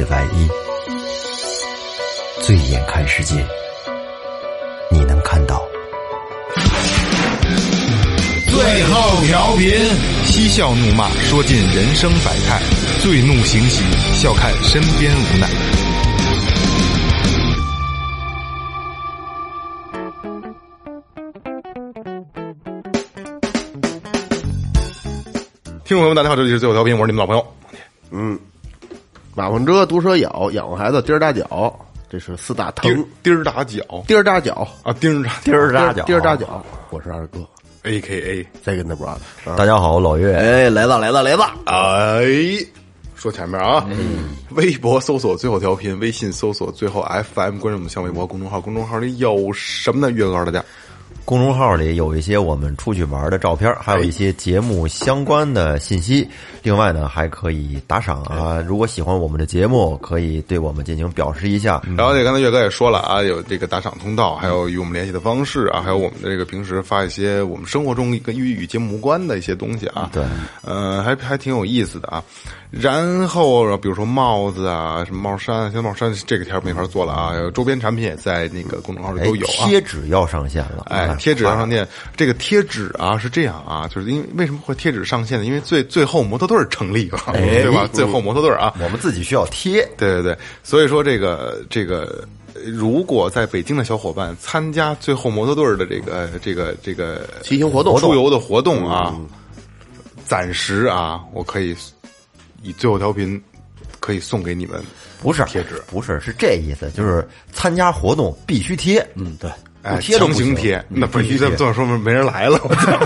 的外衣，醉眼看世界，你能看到。最后调频，嬉笑怒骂，说尽人生百态；醉怒行喜，笑看身边无奈。听众朋友们，大家好，这里是最后调频，我是你们老朋友马粪蛰、毒蛇咬，养活孩子，钉儿打脚，这是四大疼。钉儿打脚钉儿打脚，啊，钉儿打 钉儿扎脚，钉儿打脚。我是二哥 A K A，再跟他 brother。大家好，我老岳。哎，来了来了来了！哎，说前面啊，微博搜索最后调频，微信搜索最后 FM，关注我们新浪微博公众号，公众号里有什么呢？岳哥告诉大家，公众号里有一些我们出去玩的照片，还有一些节目相关的信息。另外呢，还可以打赏啊！如果喜欢我们的节目，可以对我们进行表示一下。然后这刚才岳哥也说了啊，有这个打赏通道，还有与我们联系的方式啊，还有我们的这个平时发一些我们生活中跟与与节目无关的一些东西啊。对，呃，还还挺有意思的啊。然后比如说帽子啊，什么帽衫，现在帽衫这个条没法做了啊。周边产品也在那个公众号里哎都有啊。贴纸要上线了，啊，哎贴纸要上线，这个贴纸啊是这样啊，就是因为为什么会贴纸上线呢？因为最最后模特队儿成立了，对吧？最后模特队儿啊，我们自己需要贴。对对对，所以说这个这个，呃如果在北京的小伙伴参加最后摩托队儿的这个这个这个骑行活动出游的活动啊，暂时啊，我可以以最后调频可以送给你们不是贴纸不是是这意思，就是参加活动必须贴。嗯，对，哎，不贴都不行强行贴，那必须这么说明没人来了。我操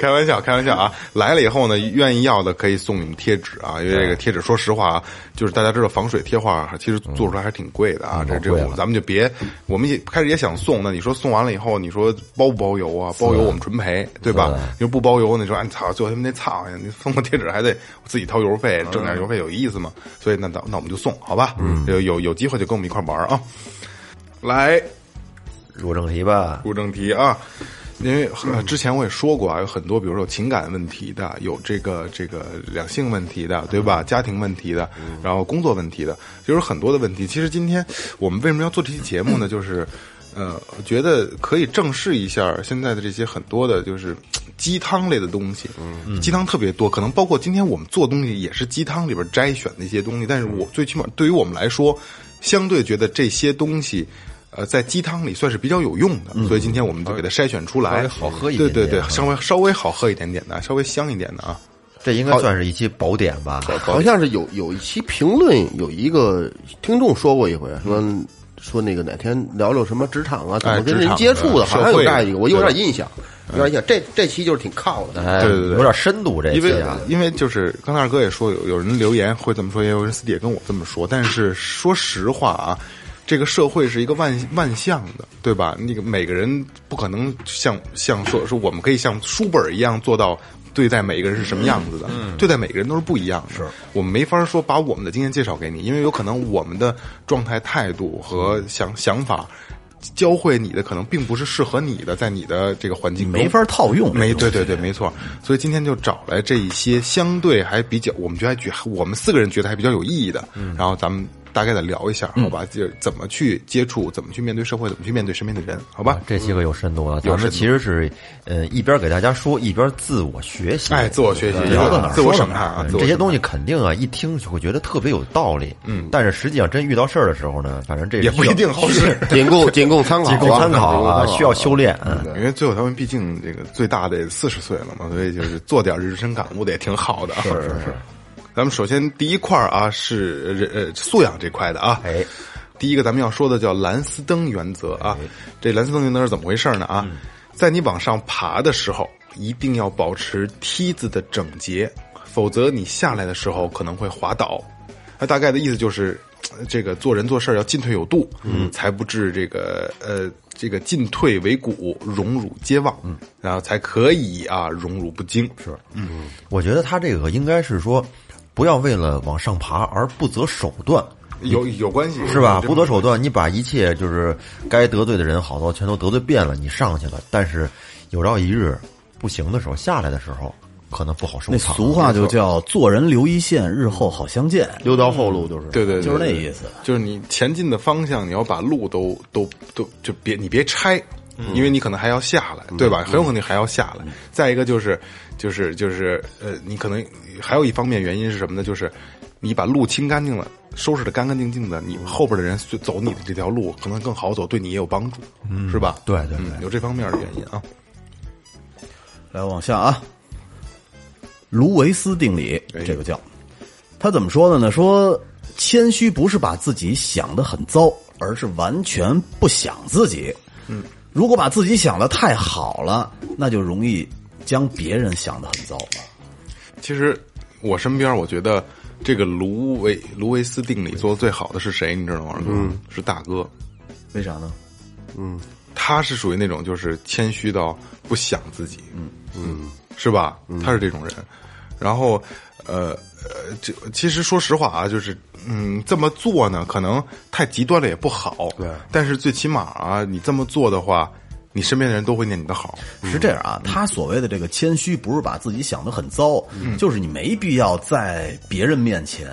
开玩笑，开玩笑啊！来了以后呢，愿意要的可以送你们贴纸啊，因为这个贴纸，说实话啊，就是大家知道防水贴画，其实做出来还挺贵的啊。这这咱们就别，我们也开始也想送，那你说送完了以后，你说包不包邮啊？包邮我们纯赔，对吧？你说不包邮，你说哎操，最后他们那操呀！你送个贴纸还得自己掏邮费，挣点邮费有意思吗？所以那那那我们就送，好吧？嗯，有有有机会就跟我们一块玩啊！来，入正题吧。入正题啊，因为、呃、之前我也说过啊，有很多，比如说有情感问题的，有这个这个两性问题的，对吧？家庭问题的，然后工作问题的，就是很多的问题。其实今天我们为什么要做这期节目呢？就是。呃，我觉得可以正视一下现在的这些很多的，就是鸡汤类的东西，嗯，鸡汤特别多，可能包括今天我们做东西也是鸡汤里边摘选的一些东西，但是我最起码对于我们来说，相对觉得这些东西。呃，在鸡汤里算是比较有用的，所以今天我们就给它筛选出来，稍微好喝一点对对对，稍微稍微好喝一点点的，稍微香一点的啊。这应该算是一期宝典吧？好像是有有一期评论，有一个听众说过一回，说说那个哪天聊聊什么职场啊，怎么跟人接触的，好像有这样一个，我有点印象，有点印象。这这期就是挺靠的，哎，对对对有点深度这因为期啊。因为就是刚才二哥也说有有人留言会这么说，也有人私底下跟我这么说。但是说实话啊，这个社会是一个万万象的，对吧？那个每个人不可能像像说说我们可以像书本一样做到。对待每一个人是什么样子的？对待每个人都是不一样的。是我们没法说把我们的经验介绍给你，因为有可能我们的状态、态度和想想法教会你的，可能并不是适合你的，在你的这个环境中没法套用没对对对，没错。所以今天就找来这一些相对还比较，我们觉得还觉我们四个人觉得还比较有意义的，然后咱们大概的聊一下，好吧？就怎么去接触，怎么去面对社会，怎么去面对身边的人，好吧？这些个有深度啊！咱们其实是，呃，一边给大家说，一边自我学习。哎，自我学习，聊到哪儿自我说哪儿审判啊，这些东西肯定啊，一听就会觉得特别有道理。嗯，但是实际上真遇到事儿的时候呢，反正这也不一定好使。仅供仅供参考啊，仅供参考啊，需要修炼。嗯，因为最后他们毕竟这个最大的四十岁了嘛，所以就是做点人生感悟的也挺好的啊。是是是。咱们首先第一块儿啊是人呃素养这块的啊。哎，第一个咱们要说的叫蓝斯登原则啊。这蓝斯登原则是怎么回事呢？啊，在你往上爬的时候，一定要保持梯子的整洁，否则你下来的时候可能会滑倒。那大概的意思就是，呃这个做人做事儿要进退有度，嗯，才不致这个呃这个进退维谷，荣辱皆忘，嗯，然后才可以啊荣辱不惊。是，嗯我觉得他这个应该是说，不要为了往上爬而不择手段，有有关系是吧？不择手段，你把一切就是该得罪的人好多全都得罪遍了，你上去了，但是有朝一日不行的时候，下来的时候，可能不好收那场。俗话就叫“做人留一线，日后好相见留条后路就是。对对对，就是那意思就是你前进的方向，你要把路都都都就别你别拆，因为你可能还要下来，对吧？很有可能还要下来。再一个就是就是就是呃，你可能还有一方面原因是什么呢？就是你把路清干净了。收拾的干干净净的，你后边的人就走你的这条路可能更好走，对你也有帮助，是吧？对对嗯，有这方面的原因啊。”。来往下啊，卢维斯定理，这个叫他怎么说的呢？说谦虚不是把自己想得很糟，而是完全不想自己。嗯，如果把自己想的太好了，那就容易将别人想的很糟。其实我身边，我觉得这个卢维卢维斯定理做的最好的是谁？你知道吗？嗯，是大哥。为啥呢？嗯他是属于那种就是谦虚到不想自己，嗯嗯，是吧？他是这种人。然后，呃呃，这其实说实话啊，就是嗯，这么做呢，可能太极端了也不好。对但是最起码啊，你这么做的话，你身边的人都会念你的好。是这样啊，他所谓的这个谦虚，不是把自己想的很糟，就是你没必要在别人面前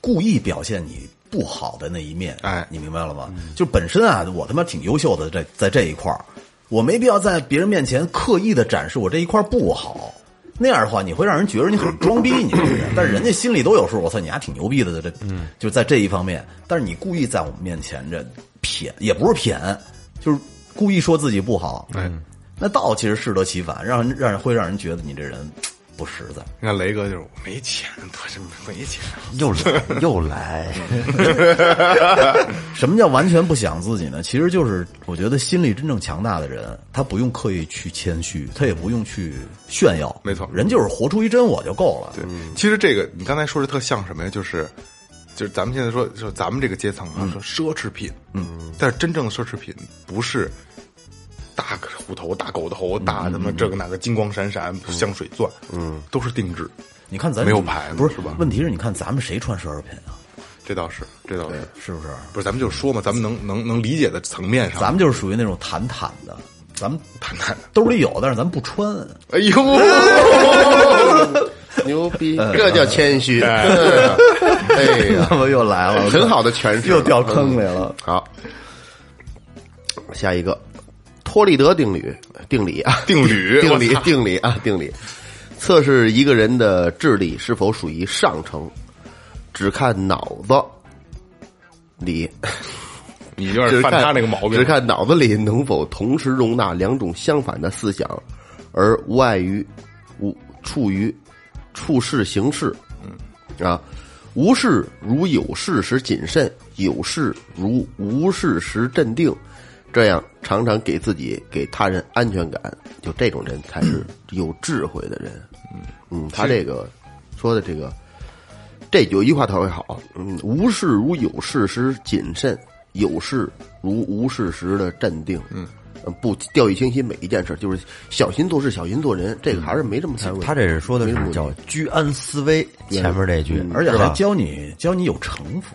故意表现你不好的那一面。哎你明白了吗？就本身啊，我他妈挺优秀的，在在这一块儿，我没必要在别人面前刻意的展示我这一块不好。那样的话，你会让人觉得你很装逼，你这个人。但是人家心里都有数，我操，你还挺牛逼的，这，就在这一方面。但是你故意在我们面前这撇，也不是撇，就是故意说自己不好。嗯，那倒其实适得其反，让人让人会让人觉得你这人不实在。你看雷哥就是我没钱，他是没钱。又来又来，什么叫完全不想自己呢？其实就是我觉得心里真正强大的人，他不用刻意去谦虚，他也不用去炫耀。没错人就是活出一真我就够了。对，其实这个你刚才说的特像什么呀？就是，就是咱们现在说说咱们这个阶层啊，说奢侈品，嗯，但是真正的奢侈品不是大虎头、大狗头、大什么这个那个金光闪闪香水钻，嗯，都是定制，你看咱没有牌子不是是吧？问题是你看咱们谁穿奢侈品啊？这倒是，这倒是，是不是？不是咱们就说嘛，咱们能能能理解的层面上，咱们就是属于那种坦坦的，咱们坦坦，兜里有，但是咱不穿。哎呦，牛逼，这叫谦虚。哎。呀，怎么又来了？很好的诠释，又掉坑里了。好，下一个，托利德定律，定理啊，定律 定理定理啊，定理，测试一个人的智力是否属于上乘，只看脑子里，你有点只看犯他那个毛病，只看脑子里能否同时容纳两种相反的思想，而无碍于无处于处事行事，嗯。啊，无事如有事时谨慎，有事如无事时镇定，这样常常给自己给他人安全感，就这种人才是有智慧的人。嗯，他这个说的这个。这有一句话特别好，嗯，无事如有事时谨慎，有事如无事时的镇定，嗯，不掉以轻心每一件事，就是小心做事，小心做人，这个还是没这么太问题。他这是说的是叫居安思危，前面这句，而且？还教你教你有城府，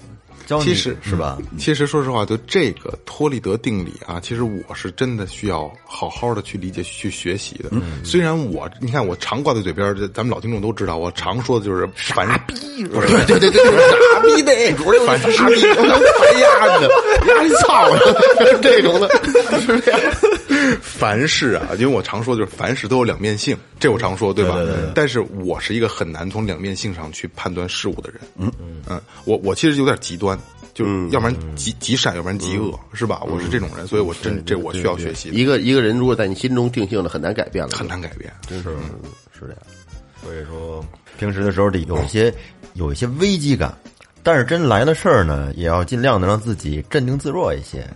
教你其实是吧？其实说实话，就这个托利德定理啊，其实我是真的需要好好的去理解、去学习的。虽然我，你看我常挂在嘴边咱们老听众都知道，我常说的就是傻逼，不是对对对对，傻逼呗，主流，反傻逼，哎呀的，呀你操的，这种的，是这样。凡事啊，因为我常说就是凡事都有两面性，这我常说对吧？对对对对但是我是一个很难从两面性上去判断事物的人。嗯嗯我我其实有点极端，就是要不然极极善，要不然极恶，是吧？我是这种人，所以我真这我需要学习，一个一个人如果在你心中定性了，很难改变了，很难改变。是是这样。所以说，平时的时候得有一些有一些危机感，但是真来了事儿呢，也要尽量的让自己镇定自若一些。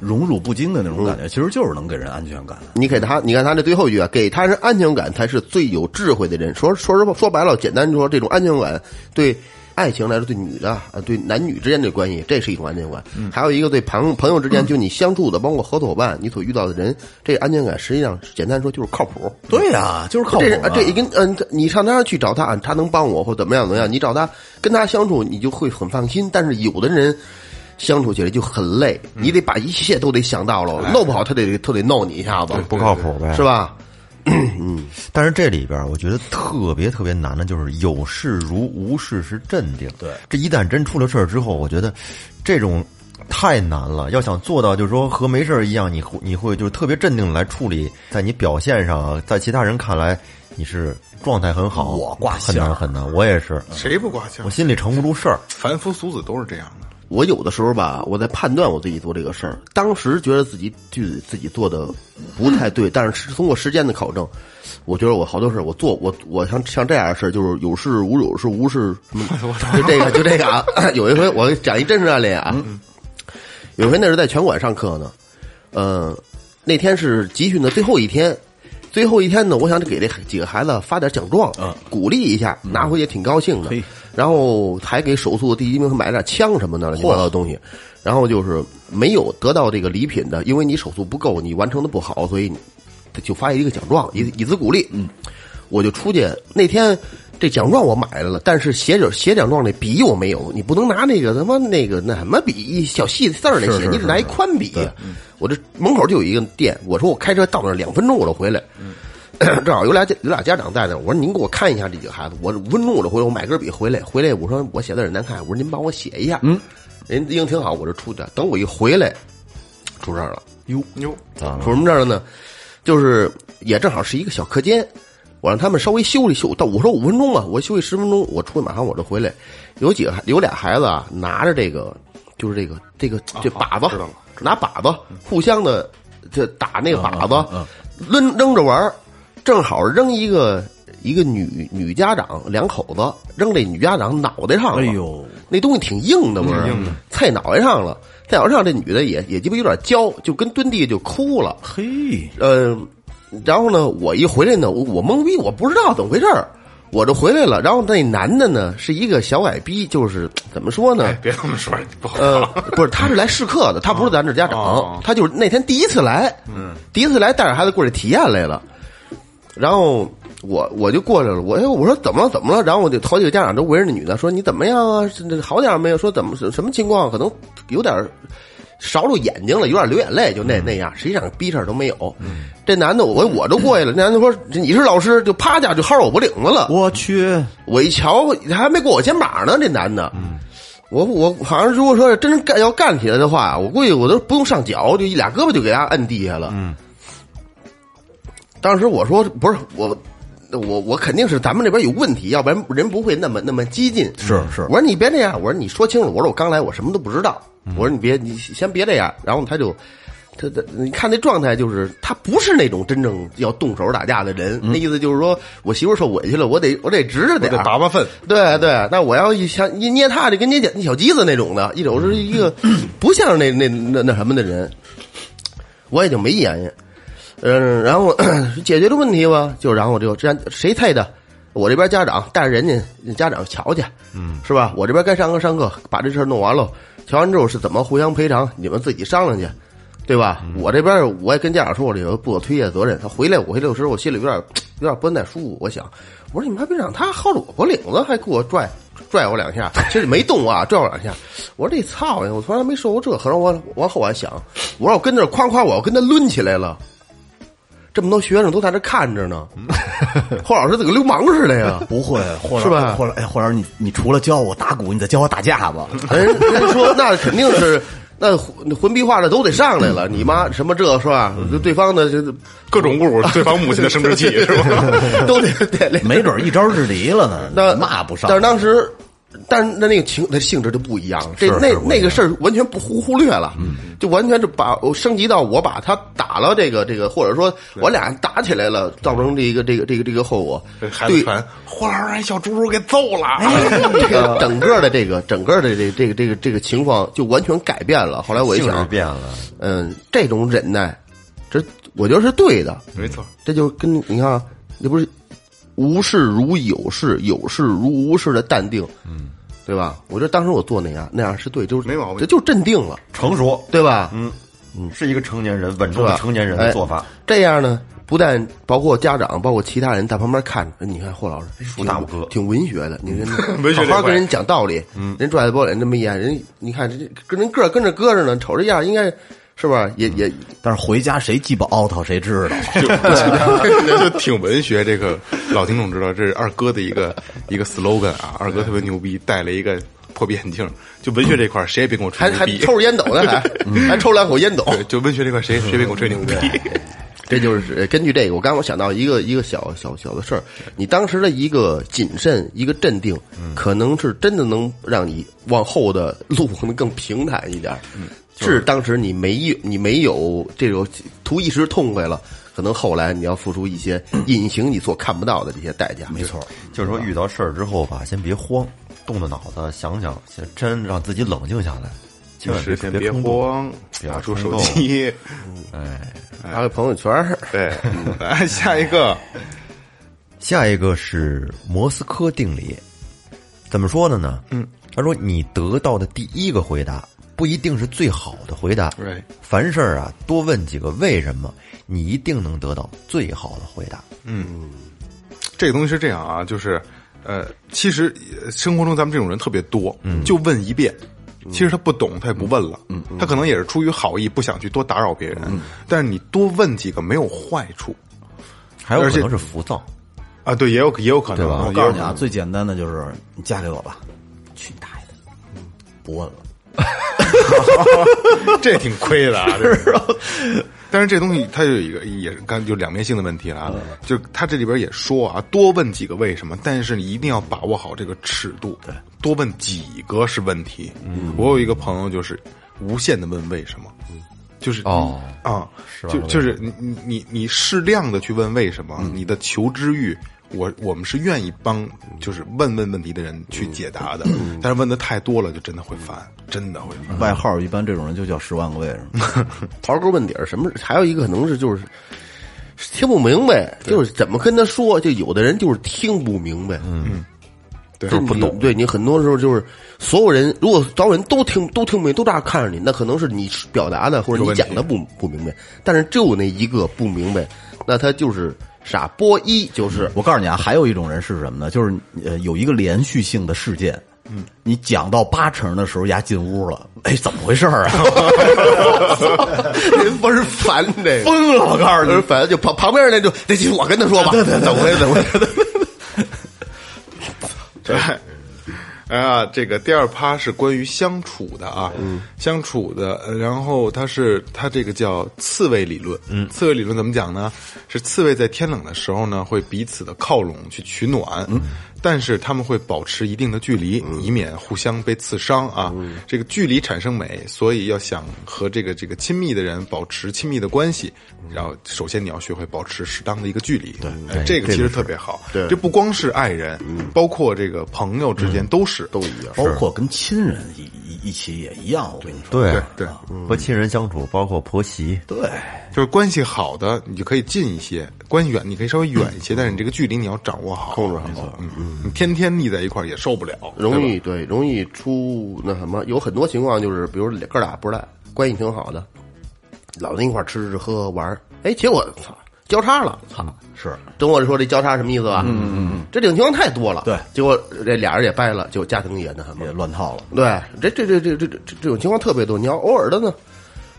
荣辱不惊的那种感觉，其实就是能给人安全感。你给他，你看他这最后一句啊，给他人安全感才是最有智慧的人。说说实话，说白了，简单说，这种安全感对爱情来说，对女的啊，对男女之间的关系，这是一种安全感。还有一个对朋朋友之间，就你相处的，包括合作伙伴，你所遇到的人，这个安全感实际上简单说就是靠谱。对呀，就是靠谱这跟嗯，你上他去找他，他能帮我或怎么样怎么样，你找他跟他相处，你就会很放心。但是有的人相处起来就很累，你得把一切都得想到了，弄不好他得他得弄你一下子，不靠谱呗，是？吧？但是这里边儿我觉得特别特别难的就是有事如无事是镇定。对，这一旦真出了事儿之后，我觉得这种太难了。要想做到就是说和没事儿一样，你会你会就是特别镇定地来处理，在你表现上，在其他人看来你是状态很好，我挂很难很难。我也是，谁不挂心我？心里承不住事儿。凡夫俗子都是这样的。我有的时候吧，我在判断我自己做这个事儿，当时觉得自己就自己做的不太对，但是通过时间的考证，我觉得我好多事儿我做我我像像这样的事儿，就是有事无有事无事，什么 就这个就这个啊。有一回我讲一真实案例啊，有一回那是在拳馆上课呢，呃，那天是集训的最后一天。最后一天呢，我想给这几个孩子发点奖状，嗯鼓励一下，拿回去挺高兴的嘿。然后还给手速第一名买点枪什么的乱七八糟的东西。然后就是没有得到这个礼品的，因为你手速不够，你完成的不好，所以就发一个奖状，以以资鼓励。嗯，我就出去那天。这奖状我买来了，但是写着写奖状那笔我没有，你不能拿那个他妈那个那什么笔一小细字儿那写，你得拿一宽笔。我这门口就有一个店，我说我开车到那儿两分钟我就回来。正好有俩家有俩家长在那儿，我说您给我看一下这几个孩子，我五分钟我就回来，我买根笔回来，回来我说我写的有点难看，我说您帮我写一下，嗯，人英挺好，我就出去，等我一回来，出事儿了，哟哟，出什么事儿了呢？就是也正好是一个小课间，我让他们稍微休息休，到我说五分钟吧，我休息十分钟，我出去马上我就回来，有几个孩有俩孩子啊，拿着这个就是这个这个这靶子，拿靶子互相的这打那个靶子，嗯扔扔着玩儿正好扔一个一个女女家长两口子扔这女家长脑袋上了，哎呦，那东西挺硬的，不是？菜脑袋上了，菜脑袋上这女的也也鸡巴有点焦，就跟蹲地就哭了。嘿，呃，然后呢，我一回来呢，我我懵逼，我不知道怎么回事儿我就回来了。然后那男的呢是一个小矮逼，就是怎么说呢？哎，别这么说，不好。呃，不是，他是来试课的，他不是咱这家长，哦他就是那天第一次来，嗯，第一次来带着孩子过来体验来了，然后我我就过来了，我哎我说怎么了怎么了？然后我就好几个家长都围着那女的说你怎么样啊？好点没有？说怎么什什么情况？可能有点儿勺着眼睛了，有点流眼泪，就那那样，实际上逼事儿都没有。这男的我我都过去了，那男的说你是老师，就啪家就薅我脖领子了。我去，我一瞧，他还没过我肩膀呢，这男的。我我好像如果说真干要干起来的话，我估计我都不用上脚，就一俩胳膊就给他摁地下了。嗯。当时我说不是我，我我肯定是咱们这边有问题，要不然人不会那么那么激进。是是我说你别这样，我说你说清楚，我说我刚来，我什么都不知道。我说你别你先别这样，然后他就。他他，你看那状态，就是他不是那种真正要动手打架的人。那意思就是说，我媳妇受委屈了，我得我得直着点儿，得拔拔粪。对对，那我要一想一捏他，就跟捏捏小鸡子那种的，一种是一个 不像那那那那什么的人，我也就没言语。嗯，然后 解决了问题吧，就然后我就这样谁猜的？我这边家长带着人家家长瞧去，嗯，是吧？我这边该上课上课，把这事儿弄完了，瞧完之后是怎么互相赔偿，你们自己商量去。对吧？我这边我也跟家长说，我这个不可推卸责任。他回来，我回来的时候，我心里有点 有点不太舒服。我想，我说你妈别让他薅着我脖领子，还给我拽拽我两下，其实没动啊，拽我两下。我说这操呀，我从来没受过这。可是我往后还想，我说我跟那夸夸，我要跟他抡起来了。这么多学生都在这看着呢，霍老师怎么跟流氓似的呀？不会，或者是吧或者哎，或者你你除了教我打鼓，你再教我打架吧。人人说那肯定是那混混逼话的都得上来了，你妈什么这是吧？对方的这各种侮辱对方母亲的生殖器，是吧？都得得没准一招制敌了呢，那骂不上。但是当时，但是那那个情那性质就不一样了，这那那个事儿完全不忽忽略了，就完全就把我升级到我把他打了这个这个，或者说我俩打起来了，造成这个这个这个这个后果对。传。霍老师让小猪猪给揍了。这个整个的这个整个的这这个这个这个情况就完全改变了。后来我一想，变了，嗯，这种忍耐，这我觉得是对的，没错，这就跟你看啊，这不是无事如有事，有事如无事的淡定，嗯，对吧？我觉得当时我做那样那样是对，就是没毛病。这就镇定了，成熟，对吧？嗯。嗯，是一个成年人稳？重的成年人的做法。哎。这样呢，不但包括家长，包括其他人在旁边看着，哎你看霍老师竖大拇哥挺文学的，你看 文学好好跟人讲道理，嗯，人拽着包脸这么一眼，人你看这跟人个儿跟着搁着呢，瞅这样应该是吧？也也但是回家谁鸡巴凹他谁知道。就 就挺文学。这个老听众知道，这是二哥的一个一个 slogan 啊。二哥特别牛逼，戴了一个破壁眼镜。就文学这块儿，谁也别跟我吹还还牛逼。抽着烟斗呢，还还抽两口烟斗。对，就文学这块儿，谁谁别跟我吹牛逼。这就是呃根据这个，我刚刚我想到一个一个小小小的事儿，你当时的一个谨慎，一个镇定，可能是真的能让你往后的路可能更平坦一点。嗯，是当时你没有你没有这种图一时痛快了，可能后来你要付出一些 隐形你所看不到的这些代价。没错，就是说遇到事儿之后吧，先别慌，动动脑子想想，先真让自己冷静下来，千万是先别别。慌，别拿出手机。哎，发个朋友圈儿，对，来下一个。下一个是莫斯科定理，怎么说的呢？嗯，他说你得到的第一个回答不一定是最好的回答。Right 凡事啊，多问几个为什么，你一定能得到最好的回答。嗯。这个东西是这样啊，就是，呃，其实呃生活中咱们这种人特别多，嗯。就问一遍，其实他不懂，他也不问了，嗯。他可能也是出于好意，不想去多打扰别人，但是你多问几个没有坏处还有可能是浮躁，啊，对，也有也有可能，对吧？啊我告诉你啊，最简单的就是你嫁给我吧，去你大爷的，不问了。这挺亏的啊，这是。但是这东西它有一个也是刚就两面性的问题了啊，就它这里边也说啊，多问几个为什么，但是你一定要把握好这个尺度，对，多问几个是问题。我有一个朋友就是无限的问为什么，就是哦啊，是就就是你你你你适量的去问为什么，你的求知欲。我我们是愿意帮，就是问问问题的人去解答的，但是问的太多了，就真的会烦，真的会烦。外号一般这种人就叫十万个为什么。刨根问底儿，什么？还有一个可能是就是听不明白，就是怎么跟他说，就有的人就是听不明白，嗯，对就是不懂。对你很多时候就是所有人，如果所有人都听都听不明白，都这样看着你，那可能是你表达的或者你讲的不不明白，但是就那一个不明白，那他就是傻波一，就是我告诉你啊，还有一种人是什么呢？就是呃，有一个连续性的事件，嗯，你讲到八成的时候，丫进屋了，哎，怎么回事儿啊？人不是烦这个。疯了！我告诉你，反正就旁旁边那就那就我跟他说吧，对对，怎么回事？怎么回事？对，哎呀，这个第二趴是关于相处的啊，相处的，呃然后它是它这个叫刺猬理论，嗯，刺猬理论怎么讲呢？是刺猬在天冷的时候呢，会彼此的靠拢去取暖，嗯，但是他们会保持一定的距离，以免互相被刺伤啊。这个距离产生美，所以要想和这个这个亲密的人保持亲密的关系，然后首先你要学会保持适当的一个距离，对，这个其实特别好，对。这不光是爱人，包括这个朋友之间都是。都一样。包括跟亲人一一一起也一样。我跟你说，对。对对，和亲人相处，包括婆媳，对，就是关系好的你就可以近一些，关系远你可以稍微远一些，但是你这个距离你要掌握好，控制好嗯嗯，你天天腻在一块儿也受不了，容易对容易出那什么，有很多情况就是，比如哥俩不赖，关系挺好的，老在一块儿吃吃喝喝玩儿，哎，结果操交叉了，操！是懂我说这交叉什么意思吧？嗯嗯嗯，这种情况太多了。对结果这俩人也掰了，结果家庭也那什么也。乱套了。对，这这这这这这这种情况特别多。你要偶尔的呢，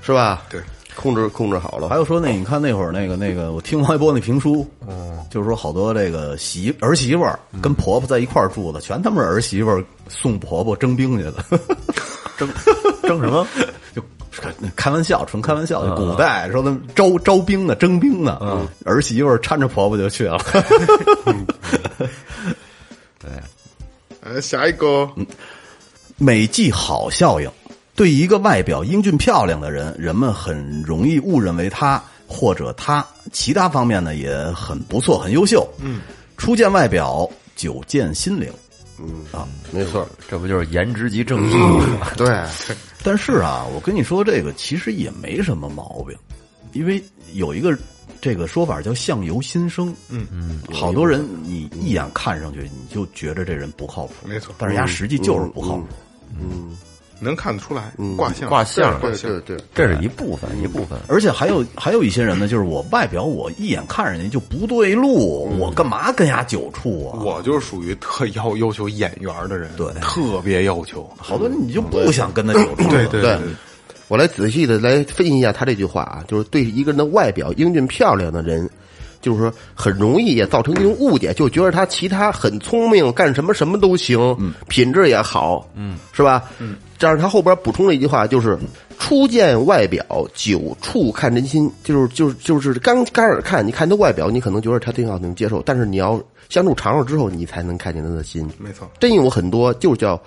是吧？对，控制控制好了。还有说那你看那会儿那个那个，我听王一波那评书，嗯。就是说好多这个媳儿媳妇儿跟婆婆在一块儿住的，全他妈是儿媳妇儿送婆婆征兵去的，征 征什么？就开开玩笑，纯开玩笑。古代说他们招招兵呢，征兵呢，儿媳妇儿搀着婆婆就去了。对。呃，下一个，美季好效应，对一个外表英俊漂亮的人，人们很容易误认为他或者他其他方面呢也很不错，很优秀。嗯，初见外表，久见心灵。嗯啊没错，这不就是颜值即正义吗？对，但是啊，我跟你说，这个其实也没什么毛病，因为有一个这个说法叫相由心生。嗯嗯，好多人你一眼看上去你就觉得这人不靠谱，没错但是人家实际就是不靠谱。能看得出来卦象，卦象卦象对对，对，这是一部分一部分。而且还有还有一些人呢，就是我外表我一眼看人家就不对路，我干嘛跟人家久处啊？我就是属于特要要求眼缘的人，对。特别要求。好多人你就不想跟他久处。对对对，我来仔细的来分析一下他这句话啊，就是对一个人的外表英俊漂亮的人，就是说很容易也造成一种误解，就觉得他其他很聪明，干什么什么都行，品质也好，嗯，是吧？嗯，这样他后边补充了一句话，就是初见外表，久处看真心，就是就是就是刚刚开始看，你看他外表，你可能觉得他挺好，能接受，但是你要相处长了之后，你才能看见他的心。没错，真有很多就叫，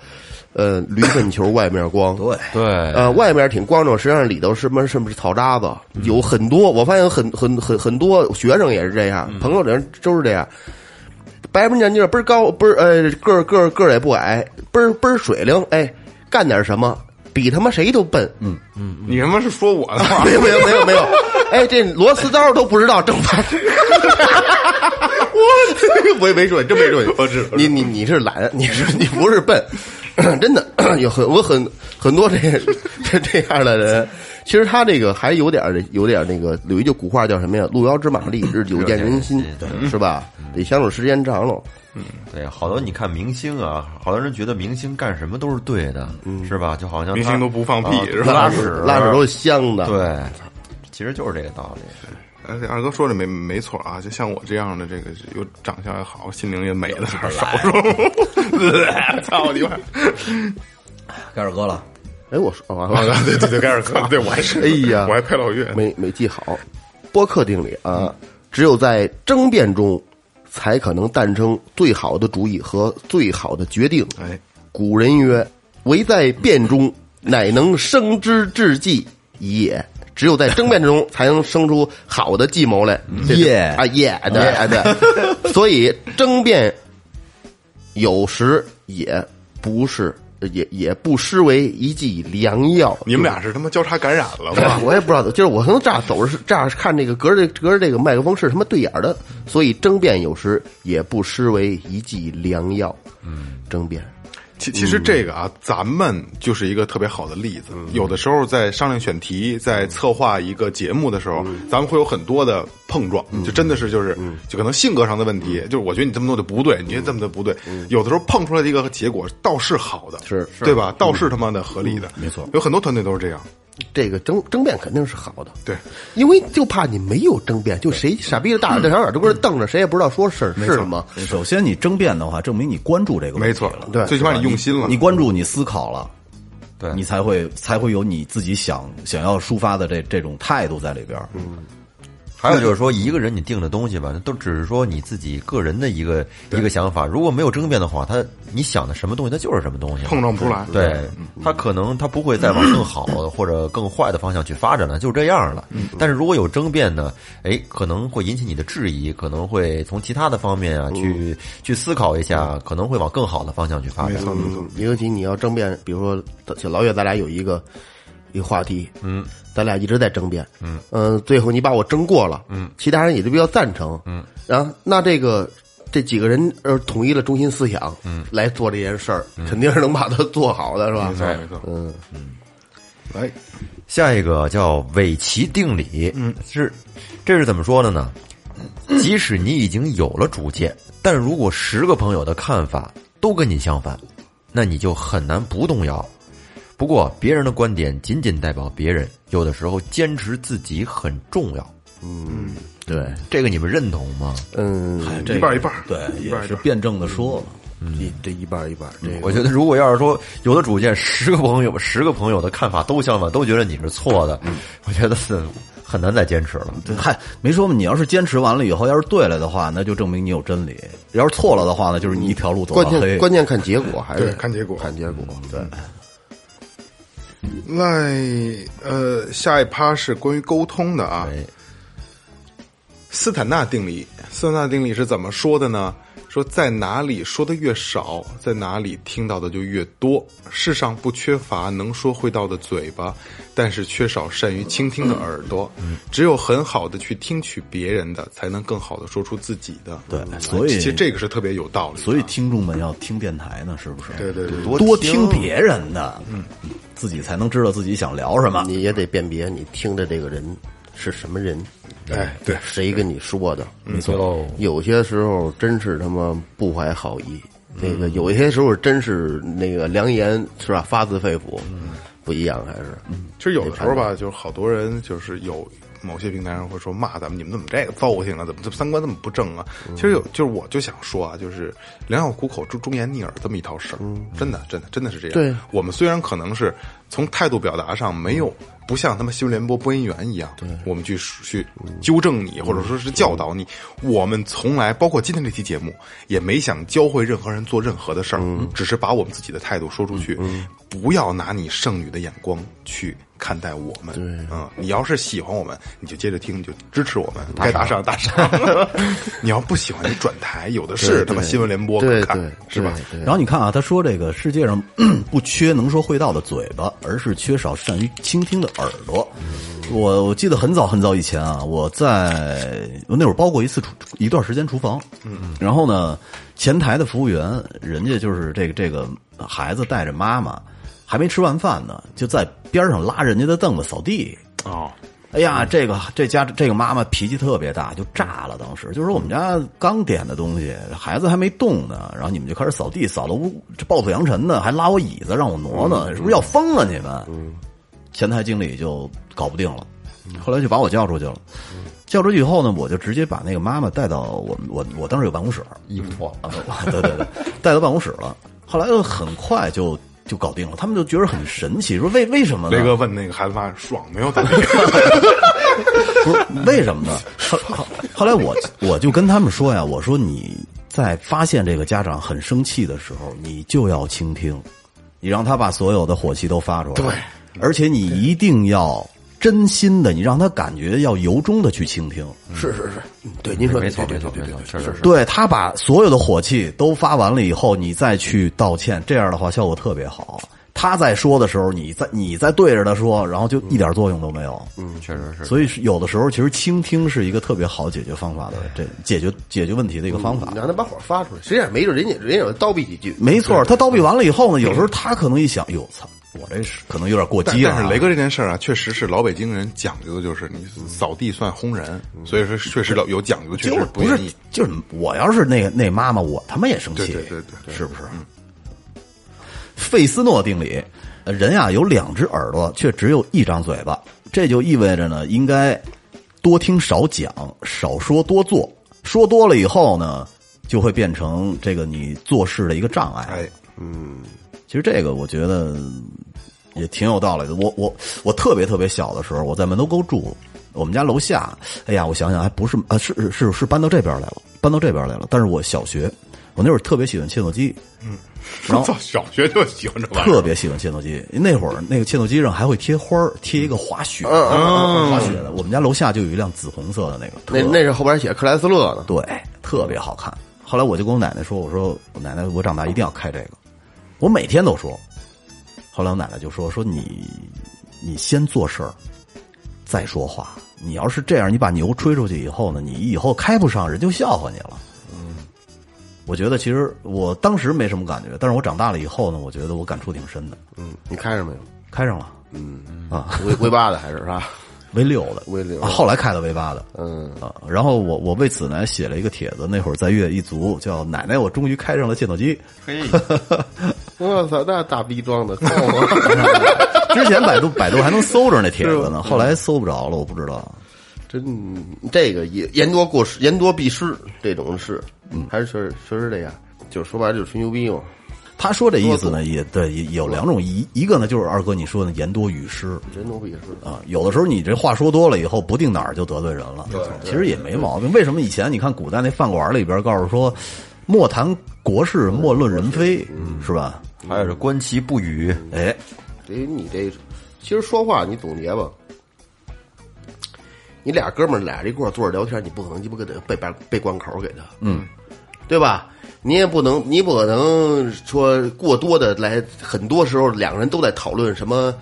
呃，驴粪球外面光，对，对，呃，外面挺光溜，实际上里头什么什么是草渣子，有很多。我发现很很很很多学生也是这样，朋友人都是这样。白不眼镜，倍儿高，倍儿呃个儿个儿个儿也不矮，倍儿倍儿水灵，哎，干点什么比他妈谁都笨。嗯嗯，你他妈是说我的话没？有 没有没有没有，哎，这螺丝刀都不知道正反。我也没说，真没说。我知你你你是懒，你是你不是笨，真的 有很我很很多这这这样的人。其实他这个还有点有点那个有一句古话叫什么呀？“路遥知马力，日久见人心”，是吧？得相处时间长了。对，好多你看明星啊，好多人觉得明星干什么都是对的，是吧？就好像明星都不放屁拉屎拉屎都是香的。对，其实就是这个道理。而且二哥说的没没错啊，就像我这样的，这个有长相也好，心灵也美的少数。操你妈！盖尔哥了，哎，我说完啊了，对对对，盖尔克，对我还是，哎呀我还配老岳，没没记好。播客定理啊，只有在争辩中，才可能诞生最好的主意和最好的决定。哎，古人曰：“唯在辩中，乃能生之至计也。”只有在争辩中，才能生出好的计谋来。这是耶啊耶，对啊对。所以争辩有时也不是，也也不失为一剂良药。你们俩是他妈交叉感染了吗？我也不知道，就是我可能这儿走着是这样看这个隔着隔着这个麦克风是他妈对眼儿的，所以争辩有时也不失为一剂良药。嗯，争辩其其实这个啊，咱们就是一个特别好的例子。有的时候在商量选题，在策划一个节目的时候，咱们会有很多的碰撞，就真的是就是，就可能性格上的问题，就是我觉得你这么做的不对，你觉得这么的不对。有的时候碰出来的一个结果倒是好的，是对吧？倒是他妈的合理的，没错。有很多团队都是这样，这个争争辩肯定是好的，对，因为就怕你没有争辩，就谁傻逼的大眼瞪小眼都搁这瞪着，谁也不知道说是是什么。首先你争辩的话，证明你关注这个问题没错了，对。最起码你用心了，你关注，你思考了，对。你才会才会有你自己想想要抒发的这这种态度在里边。嗯，还有就是说，一个人你定的东西吧，都只是说你自己个人的一个一个想法。如果没有争辩的话，他你想的什么东西，它就是什么东西，碰撞不出来。对，他可能他不会再往更好的或者更坏的方向去发展了，就这样了。但是如果有争辩呢，哎，可能会引起你的质疑，可能会从其他的方面啊去去思考一下，可能会往更好的方向去发展。嗯，尤其你要争辩，比如说小老岳，咱俩有一个一个话题，嗯，咱俩一直在争辩，嗯。最后你把我争过了，嗯，其他人也都比较赞成，嗯，然后那这个这几个人呃统一了中心思想，嗯，来做这件事儿，肯定是能把它做好的，是吧？没错没错，嗯，来，下一个叫韦奇定理，嗯，是这是怎么说的呢？即使你已经有了主见，但如果十个朋友的看法都跟你相反，那你就很难不动摇。不过，别人的观点仅仅代表别人，有的时候坚持自己很重要。嗯对，这个你们认同吗？嗯，一半一半儿对，一半是辩证的说了。一这一半儿一半儿，这个我觉得，如果要是说有的主见，十个朋友，十个朋友的看法都相反，都觉得你是错的，我觉得是很难再坚持了。对嗨，没说嘛，你要是坚持完了以后，要是对了的话，那就证明你有真理；要是错了的话呢，就是你一条路走到黑关键。关键看结果，还是看结果看结果，对。来，呃，下一趴是关于沟通的啊。哎斯坦纳定理，斯坦纳定理是怎么说的呢？说在哪里说的越少，在哪里听到的就越多。世上不缺乏能说会道的嘴巴，但是缺少善于倾听的耳朵。只有很好的去听取别人的，才能更好的说出自己的。对所以其实这个是特别有道理。所以听众们要听电台呢，是不是？对对对，多多听别人的，嗯，自己才能知道自己想聊什么。你也得辨别你听的这个人是什么人，哎对，谁跟你说的。没错喽。有些时候真是他妈不怀好意，那个有一些时候真是那个良言是吧，发自肺腑，不一样还是。其实有的时候吧，就是好多人就是有某些平台上会说骂咱们，你们怎么这个糟性啊？怎么这三观这么不正啊？其实有，就是我就想说啊，就是良药苦口，忠忠言逆耳这么一套事儿，真的，真的，真的是这样。对我们虽然可能是从态度表达上没有不像他们新闻联播播音员一样，对，我们去去纠正你，或者说是教导你，我们从来包括今天这期节目，也没想教会任何人做任何的事儿，只是把我们自己的态度说出去，不要拿你剩女的眼光去看待我们。对，嗯，你要是喜欢我们，你就接着听，你就支持我们，该打赏 打赏。你要不喜欢，你转台，有的是他妈新闻联播可看对对，，是吧？对？然后你看啊，他说这个世界上 不缺能说会道的嘴巴，而是缺少善于倾听的耳朵。我我记得很早很早以前啊，我在我那会儿包过一次厨一段时间厨房，嗯，然后呢，前台的服务员人家就是这个这个孩子带着妈妈，还没吃完饭呢，就在边上拉人家的凳子扫地，哦，哎呀，这个这家这个妈妈脾气特别大，就炸了。当时就是我们家刚点的东西，孩子还没动呢，然后你们就开始扫地，扫的屋这暴土扬尘的，还拉我椅子让我挪挪，是不是要疯了你们？前台经理就搞不定了，后来就把我叫出去了。叫出去以后呢，我就直接把那个妈妈带到我们我我当时有办公室，衣服脱了，啊，对对对，带到办公室了。后来又很快就就搞定了，他们就觉得很神奇，说为为什么呢？雷哥问那个孩子妈爽没有？不是为什么呢？后后后来我我就跟他们说呀，我说你在发现这个家长很生气的时候，你就要倾听，你让他把所有的火气都发出来，对，而且你一定要真心的，你让他感觉要由衷的去倾听，是是是，嗯对，您说的没错没错没错，确实是。对他把所有的火气都发完了以后，你再去道歉，这样的话效果特别好。他在说的时候，你在你在对着他说，然后就一点作用都没有。嗯，确实是。所以有的时候，其实倾听是一个特别好解决方法的，这解决解决问题的一个方法你。让他把火发出来，实际上没准人家人家有叨逼几句，没错，他叨逼完了以后呢，有时候他可能一想，哟操，我这是可能有点过激了啊。但但是雷哥这件事儿啊，确实是老北京人讲究的，就是你扫地算轰人，所以说确实有有讲究，确就实不是愿意。就是我要是那个那妈妈，我他妈也生气，对对对对对是不是？费斯诺定理，呃人呀有两只耳朵，却只有一张嘴巴，这就意味着呢，应该多听少讲，少说多做，说多了以后呢，就会变成这个你做事的一个障碍。哎，其实这个我觉得也挺有道理的。我我我特别特别小的时候，我在门头沟住，我们家楼下，哎呀，我想想还不是啊，是是是是搬到这边来了，搬到这边来了。但是我小学，我那会儿特别喜欢切诺基，嗯然后 操，小学就喜欢这玩意儿，特别喜欢切诺基。那会儿那个切诺基上还会贴花儿，贴一个滑雪，滑雪的。我们家楼下就有一辆紫红色的那个，那那是后边写克莱斯勒的，对，特别好看。后来我就跟我奶奶说：“我说我奶奶，我长大一定要开这个。”我每天都说。后来我奶奶就说：“说你你先做事儿，再说话。你要是这样，你把牛吹出去以后呢，你以后开不上，人就笑话你了。”嗯，我觉得其实我当时没什么感觉，但是我长大了以后呢，我觉得我感触挺深的。嗯，你开上没有？开上了嗯啊威威八的还是是吧？V 六的 V 六啊后来开的 V 八的。嗯，啊，然后我我为此呢写了一个帖子，那会儿在悦一族叫“奶奶，我终于开上了切诺基嘿，我操，那大逼装的，”。之前百度 百度还能搜着那帖子呢，后来搜不着了，我不知道。真这个也言多过失，言多必失，这种事，嗯，还是确实确实这样，就是说白了就是吹牛逼嘛。他说这意思呢，也对，也有两种一一个呢，就是二哥你说的言多语失言多必失啊，有的时候你这话说多了以后，不定哪儿就得罪人了。其实也没毛病。为什么以前你看古代那饭馆里边告诉说，莫谈国事，莫论人非，是吧？还有是观其不语，哎，这你这其实说话你总结吧，你俩哥们儿俩人一块坐着聊天，你不可能鸡巴给他背背背关口给他，嗯，对吧？你也不能，你不可能说过多的来，很多时候两个人都在讨论什么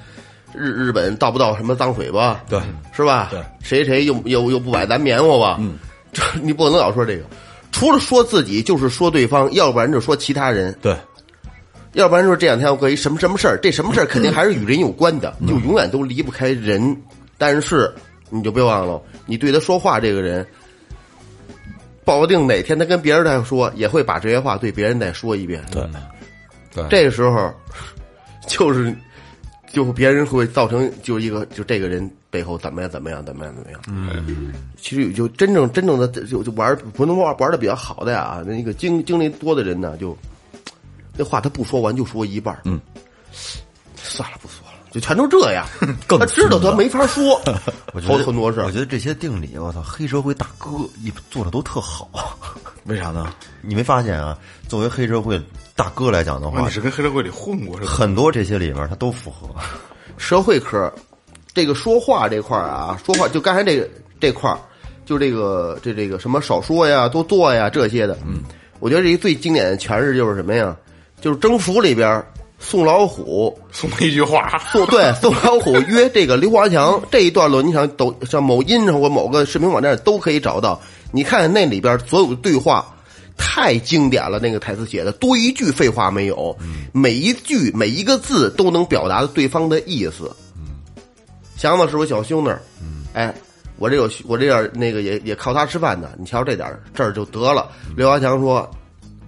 日日本到不到什么脏水吧，对，是吧？对，谁谁又又又不买咱棉花吧？嗯，这你不能老说这个，除了说自己就是说对方，要不然就说其他人，对，要不然说这两天我搁一什么什么事儿，这什么事儿肯定还是与人有关的，就永远都离不开人。但是你就别忘了，你对他说话这个人，保不定哪天他跟别人再说，也会把这些话对别人再说一遍。对，对这个时候就是，就别人会造成就一个就这个人背后怎么样怎么样怎么样怎么样。嗯，其实就真正真正的就就玩不能玩玩的比较好的呀，那个经经历多的人呢，就那话他不说完就说一半。嗯，算了不说了，就全都这样。更他知道他没法说，好我觉得很多事我觉得这些定理，我操，黑社会大哥一做的都特好。为啥呢？你没发现啊？作为黑社会大哥来讲的话你，是跟黑社会里混过是吧？很多这些里面他都符合。社会科，这个说话这块儿啊，说话就刚才这个这块儿，就这个这这个什么少说呀，多做呀这些的，嗯，我觉得这一最经典的诠释就是什么呀？就是征服里边儿宋老虎送了一句话，宋对宋老虎 约这个刘华强这一段落，你想抖像某音上或某个视频网站都可以找到。你看那里边所有的对话，太经典了，那个台词写的多一句废话没有，每一句每一个字都能表达对方的意思。祥子是我小兄弟儿，哎，我这有我这点儿那个也也靠他吃饭呢。你瞧这点儿这儿就得了。刘华强说，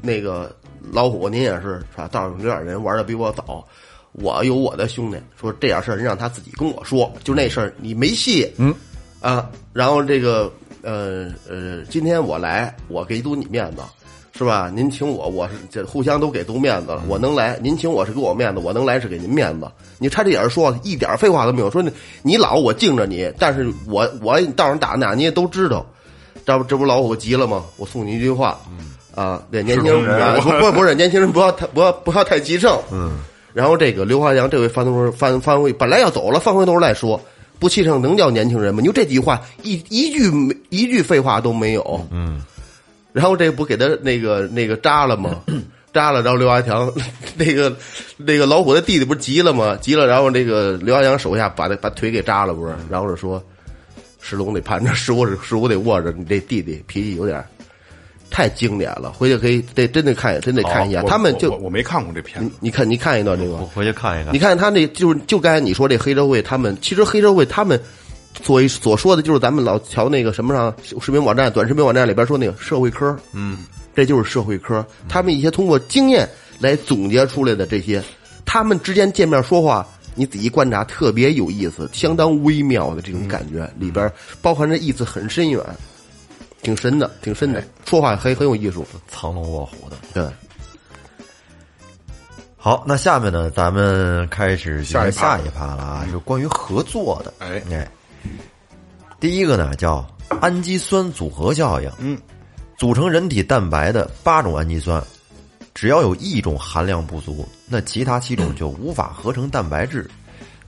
那个老虎您也是是吧？道上有点人玩的比我早，我有我的兄弟，说这点事儿您让他自己跟我说，就那事儿你没戏，嗯啊，然后这个呃呃，今天我来，我给足你面子。是吧？您请我，我是这互相都给足面子了。我能来，您请我是给我面子，我能来是给您面子。你差这点儿说，一点儿废话都没有。说你你老我敬着你，但是我我道上打哪你也都知道。这不这不老虎急了吗？我送你一句话，啊，对年轻人啊 不不不是年轻人不要太不要不要太急盛。嗯，然后这个刘华强这回翻头翻翻回本来要走了，翻回头来说不气盛能叫年轻人吗？你就这几句话一一句没一句废话都没有。嗯。然后这不给他那个那个扎了吗？扎了，然后刘华强那个那个老虎的弟弟不是急了吗？急了，然后那个刘华强手下把他把腿给扎了，不是？然后就说石龙得盘着，石虎石虎得握着，你这弟弟脾气有点太经典了，回去可以得真得看，真得看一眼。他们就我我我没看过这片。子，你你看你看一段这个。我，回去看一看。你。看他那就是就刚才你说这黑社会，他们其实黑社会他们所所说的就是咱们老瞧那个什么上视频网站、短视频网站里边说那个社会科，嗯，这就是社会科。他们一些通过经验来总结出来的这些，他们之间见面说话，你仔细观察，特别有意思，相当微妙的这种感觉，里边包含着意思很深远，挺深的，挺深的，说话很很有艺术。藏龙卧虎的。对，好，那下面呢，咱们开始下一趴下一趴了啊，就关于合作的。哎哎，第一个呢叫氨基酸组合效应，嗯，组成人体蛋白的八种氨基酸，只要有一种含量不足，那其他七种就无法合成蛋白质。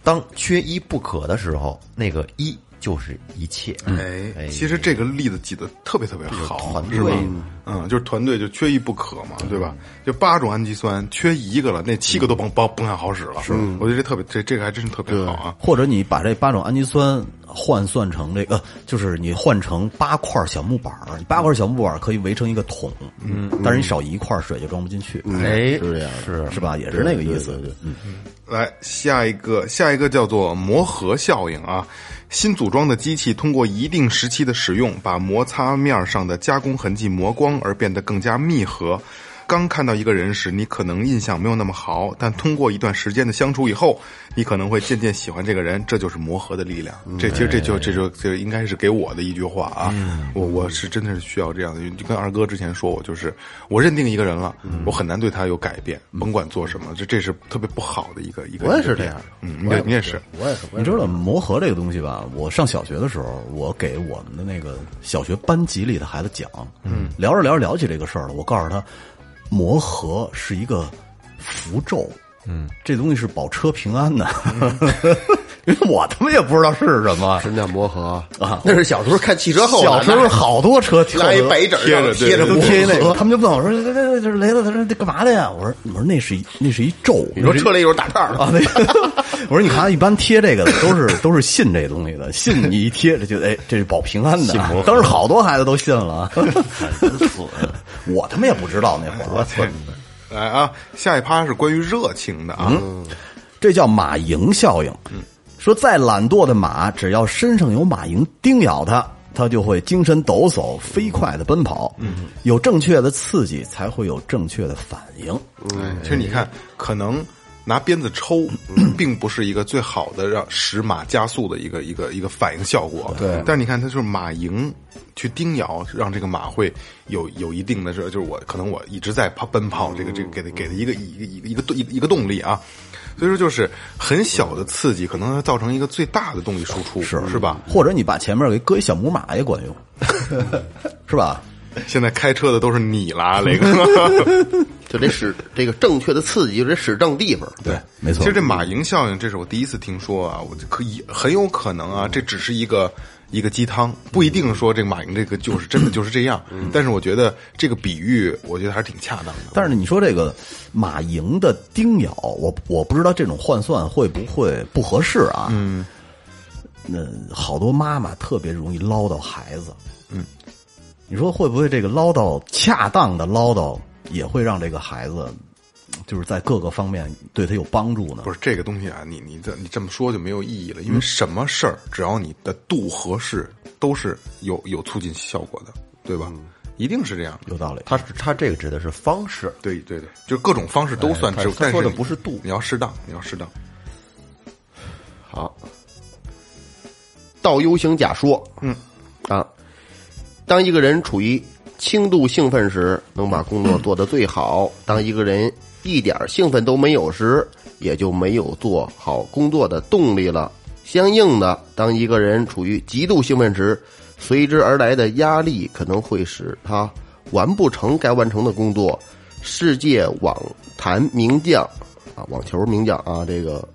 当缺一不可的时候，那个一就是一切。哎，其实这个例子举的特别特别好，团队是吧？嗯，就是团队就缺一不可嘛，对吧？就八种氨基酸缺一个了，那七个都甭甭甭想好使了。是，我觉得这特别这这个还真是特别好啊。或者你把这八种氨基酸换算成这个，就是你换成八块小木板儿，八块小木板儿可以围成一个桶，嗯，但是你少一块水就装不进去，哎，是这样是是吧？也是那个意思，嗯，来下一个，下一个叫做磨合效应啊。新组装的机器通过一定时期的使用，把摩擦面上的加工痕迹磨光，而变得更加密合。刚看到一个人时，你可能印象没有那么好，但通过一段时间的相处以后，你可能会渐渐喜欢这个人。这就是磨合的力量。这其实这就这就这应该是给我的一句话啊。我我是真的是需要这样的，就跟二哥之前说我就是我认定一个人了，我很难对他有改变，甭管做什么，这这是特别不好的一个一个。我也是这样嗯，你也你也是。我也是，你知道磨合这个东西吧？我上小学的时候，我给我们的那个小学班级里的孩子讲，嗯，聊着聊着聊起这个事儿了，我告诉他，磨合是一个符咒，嗯，这东西是保车平安的，因为我他妈也不知道是什么。什么叫磨合啊那是小时候看汽车后小时候好多车拿一白纸贴着贴着磨都贴一那他们就问我说：“这这这雷子，他说这干嘛的呀？”我说：“我说那是一那是一咒。”你说车里有打岔啊，那个，我说你看，一般贴这个的都是都是信这东西的，信你一贴，这就哎，这是保平安的。当时好多孩子都信了，我他妈也不知道那会儿，来啊，下一趴是关于热情的啊，这叫马蝇效应。说再懒惰的马，只要身上有马蝇叮咬它，它就会精神抖擞、飞快的奔跑。有正确的刺激，才会有正确的反应。嗯其实你看，可能拿鞭子抽，并不是一个最好的让使马加速的一个一个一个反应效果。对但是你看，它就是马蝇去叮咬，让这个马会有有一定的这，就是我可能我一直在跑奔跑，这个这个给它给它一个一个一个一个一个一个动力啊。所以说，就是很小的刺激，可能会造成一个最大的动力输出，是是吧？或者你把前面给搁一小母马也管用，是吧？现在开车的都是你啦，雷哥。就得使这个正确的刺激，就得使正地方。对，没错。其实这马蝇效应，这是我第一次听说啊，我就可以很有可能啊，这只是一个一个鸡汤，不一定说这个马蝇这个就是真的就是这样。但是我觉得这个比喻，我觉得还是挺恰当的。但是你说这个马蝇的叮咬，我我不知道这种换算会不会不合适啊？嗯，那好多妈妈特别容易唠叨孩子，嗯，你说会不会这个唠叨恰当的唠叨也会让这个孩子就是在各个方面对他有帮助呢？不是这个东西啊，你你这你这么说就没有意义了，因为什么事儿只要你的度合适，都是有有促进效果的，对吧？一定是这样的。有道理。他是他这个指的是方式，对对对，就各种方式都算值，他说的不是度你要适当，你要适当。好，倒 U 型假说，嗯，啊，当一个人处于轻度兴奋时，能把工作做得最好；当一个人一点兴奋都没有时，也就没有做好工作的动力了。相应的，当一个人处于极度兴奋时，随之而来的压力可能会使他完不成该完成的工作。世界网坛名将啊，网球名将啊，这个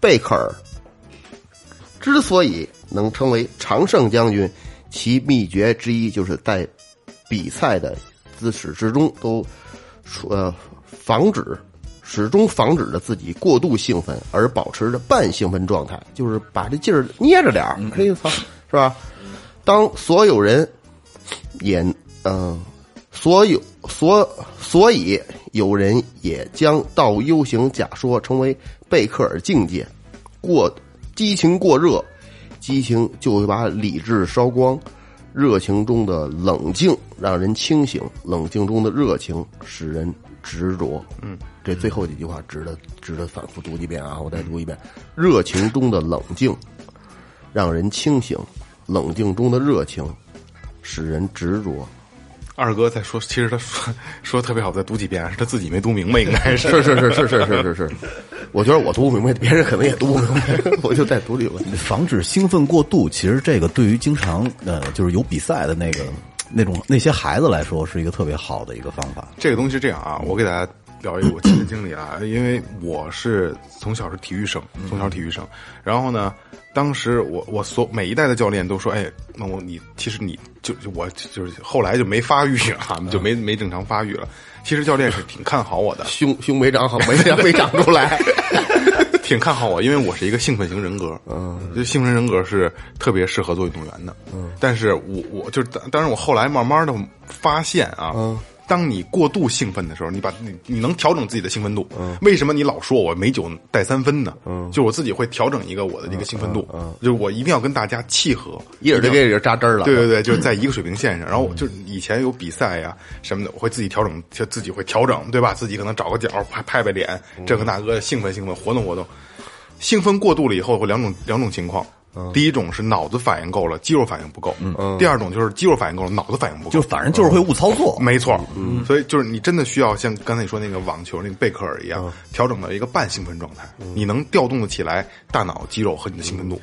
贝克尔之所以能成为常胜将军，其秘诀之一就是在比赛的自始至终都呃防止始终防止着自己过度兴奋，而保持着半兴奋状态，就是把这劲儿捏着点儿，可以操，是吧？当所有人也嗯、所有所所以有人也将倒 U 型假说称为贝克尔境界，过激情过热，激情就会把理智烧光，热情中的冷静让人清醒，冷静中的热情使人执着。嗯，这最后几句话值得值得反复读几遍啊！我再读一遍：热情中的冷静让人清醒，冷静中的热情使人执着。二哥在说，其实他说 说特别好，再读几遍，是他自己没读明白，应该是。是是是是是是是是，我觉得我读不明白，别人可能也读不明白，我就再读几遍。防止兴奋过度，其实这个对于经常呃就是有比赛的那个那种那些孩子来说，是一个特别好的一个方法。这个东西是这样啊，我给大家聊一个我亲身经历啊，因为我是从小是体育生，从小体育生，然后呢，当时我我所每一代的教练都说，哎，那我你其实你就就我就是后来就没发育啊，就没没正常发育了。其实教练是挺看好我的，胸胸没长好，没没长出来。挺看好我，因为我是一个兴奋型人格，嗯，就兴奋人格是特别适合做运动员的，嗯，但是我我就是当当然我后来慢慢的发现啊，嗯，当你过度兴奋的时候，你把你你能调整自己的兴奋度，嗯，为什么你老说我美酒带三分呢？嗯，就我自己会调整一个我的这个兴奋度，嗯，就是我一定要跟大家契合，一人就给人扎针儿了。对对对，就是在一个水平线上。然后就是以前有比赛呀什么的，我会自己调整，就自己会调整，对吧？自己可能找个角拍拍拍脸，这个那个兴奋兴奋，活动活动。兴奋过度了以后，会两种两种情况。第一种是脑子反应够了，肌肉反应不够。嗯，第二种就是肌肉反应够了，脑子反应不够。就反正就是会误操作，没错，嗯，所以就是你真的需要像刚才你说那个网球那个贝克尔一样，调整到一个半兴奋状态，你能调动的起来大脑、肌肉和你的兴奋度，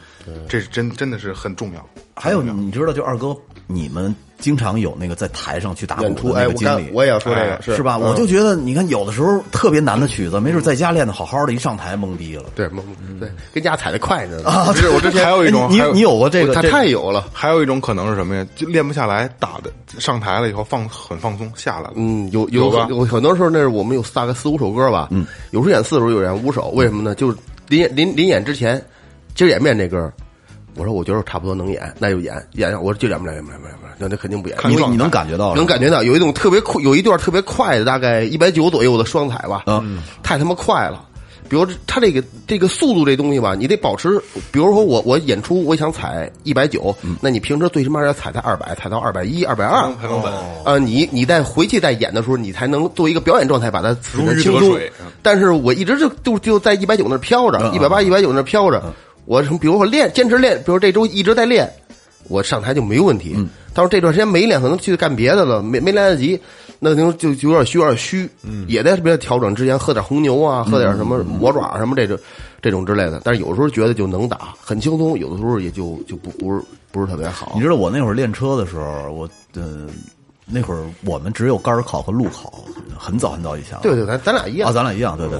这是真真的是很重要。还有，你知道，就二哥，你们经常有那个在台上去打鼓演出的那哎我刚个经历，我也要说这个哎是是吧？嗯我就觉得，你看有的时候特别难的曲子，没准在家练的好好的，一上台懵逼了。对懵对跟家踩的快呢啊，是我之前还有一种你你有过这个？他太有了。还有一种可能是什么呀？就练不下来，打的上台了以后放很放松下来了。嗯，有有吧有很多时候，那是我们有大概四五首歌吧，嗯，有时候演四首，有人演五首，为什么呢？就是临临临演之前，今儿演不演这歌？我说我觉得我差不多能演，那就演演。我说今儿演不了，演不了，演不了，那那肯定不演。因为你能感觉到，能感觉到有一种特别快，有一段特别快的，大概一百九左右的双踩吧，嗯，太他妈快了。比如他这个这个速度这东西吧，你得保持。比如说我我演出我想踩一百九，那你平时最起码要踩在二百，踩到二百一、二百二才能稳。啊，你你在回去再演的时候，你才能作为一个表演状态把它如鱼得水嗯。但是我一直就就就在一百九那儿飘着，一百八、一百九那儿飘着。我什么比如说练，坚持练，比如这周一直在练，我上台就没问题。但是这段时间没练，可能去干别的了，没没来得及，那就就就有点虚，有点虚。也在这边调整之前喝点红牛啊，喝点什么魔爪什么这种这种之类的。但是有时候觉得就能打，很轻松；有的时候也就就不不是不是特别好你。知道我那会儿练车的时候，我呃那会儿我们只有杆儿考和路考，很早很早以前了。对对，咱咱俩一样啊，。咱俩一样，对对。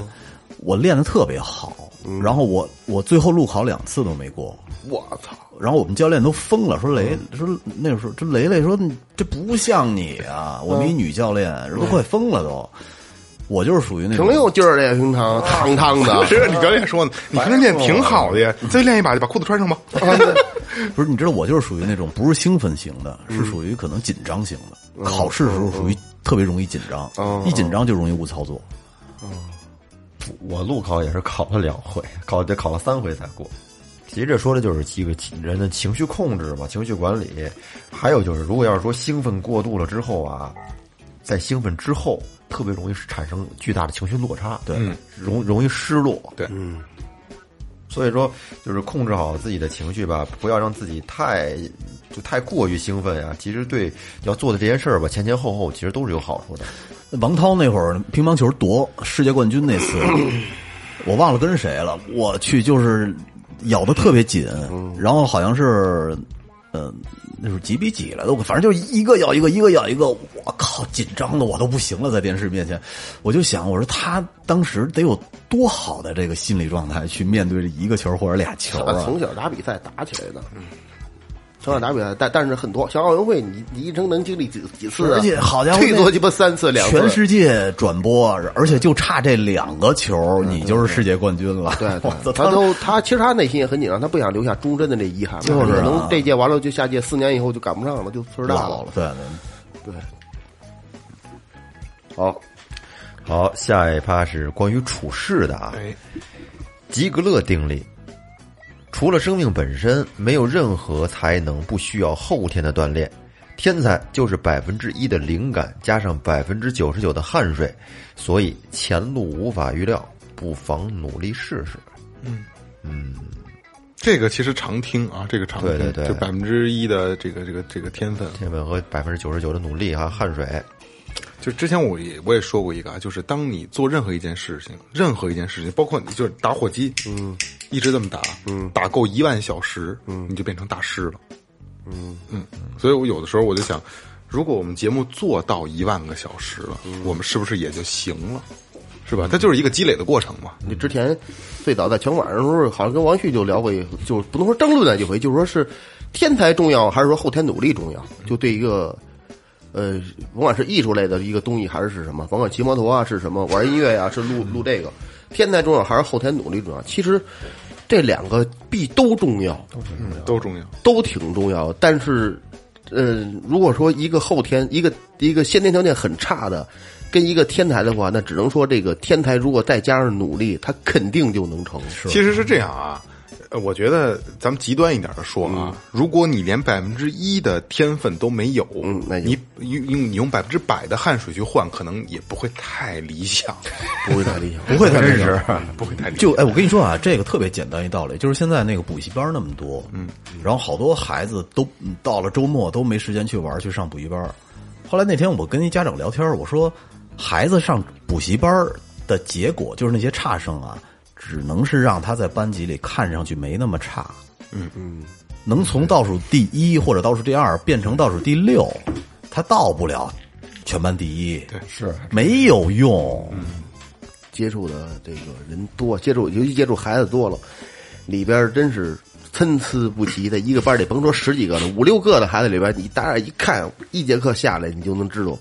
我练的特别好，然后我我最后路考两次都没过，我操！然后我们教练都疯了，说雷说那时候这雷雷说这不像你啊，我们一女教练都快疯了都。我就是属于那种挺有劲儿的呀，平常汤汤的。这你教练说呢？你平时练挺好的呀，你再练一把就把裤子穿上吧。不是，你知道我就是属于那种不是兴奋型的，是属于可能紧张型的。考试的时候属于特别容易紧张，一紧张就容易误操作。我路考也是考了两回，考得考了三回才过。其实这说的就是几个人的情绪控制嘛，情绪管理。还有就是，如果要是说兴奋过度了之后啊，在兴奋之后，特别容易产生巨大的情绪落差，对，容容易失落。对，嗯所以说，就是控制好自己的情绪吧，不要让自己太就太过于兴奋呀。其实对要做的这些事儿吧，前前后后其实都是有好处的。王涛那会儿乒乓球夺世界冠军那次，我忘了跟谁了。我去，就是咬的特别紧，然后好像是，呃，那是几比几来的，我反正就一个咬一个，一个咬一个。我靠，紧张的我都不行了，在电视面前，我就想，我说他当时得有多好的这个心理状态去面对这一个球或者俩球啊！从小打比赛打起来的，从小打比赛，但但是很多像奥运会，你你一生能经历几几次啊？而且好家伙，最多鸡巴三次两次。全世界转播，而且就差这两个球，你就是世界冠军了。对 他都他其实他内心也很紧张，他不想留下终身的这遗憾，就是啊可能这届完了就下届四年以后就赶不上了，就岁数大了老了，。对对。对，好，好，下一趴是关于处事的啊。哎，吉格勒定律，除了生命本身，没有任何才能不需要后天的锻炼。天才就是百分之一的灵感加上百分之九十九的汗水，所以前路无法预料，不妨努力试试。嗯嗯这个其实常听啊，这个常听，对对对就百分之一的这个这个这个天分。天分和百分之九十九的努力啊，汗水。就之前我也我也说过一个啊，就是当你做任何一件事情，任何一件事情，包括你就是打火机，嗯，一直这么打，嗯，打够一万小时，嗯，你就变成大师了，嗯嗯，所以我有的时候我就想，如果我们节目做到一万个小时了，我们是不是也就行了？是吧？它就是一个积累的过程嘛。你之前最早在全馆的时候，好像跟王旭就聊过一，就不能说争论了一回，就是说是天才重要还是说后天努力重要？就对一个呃，甭管是艺术类的一个东西还是是什么，甭管骑摩托啊是什么，玩音乐呀、是录录这个，天才重要还是后天努力重要？其实这两个必都重要，都重要，都重要。都挺重要。但是，呃，如果说一个后天一个一个先天条件很差的，跟一个天才的话，那只能说这个天才如果再加上努力，他肯定就能成。其实是这样啊，呃，我觉得咱们极端一点的说啊，如果你连百分之一的天分都没有，嗯那你用用你用百分之百的汗水去换，可能也不会太理想，不会太理想。不会太真实。不会太理想。就哎，我跟你说啊，这个特别简单一道理，就是现在那个补习班那么多，嗯，然后好多孩子都嗯到了周末都没时间去玩，去上补习班。后来那天我跟一家长聊天，我说，孩子上补习班的结果就是那些差生啊，只能是让他在班级里看上去没那么差，嗯嗯，能从倒数第一或者倒数第二变成倒数第六，他到不了全班第一，对，是没有用。接触的这个人多，接触尤其接触孩子多了，里边真是参差不齐的。一个班里甭说十几个了，五六个的孩子里边，你大眼一看，一节课下来，你就能知道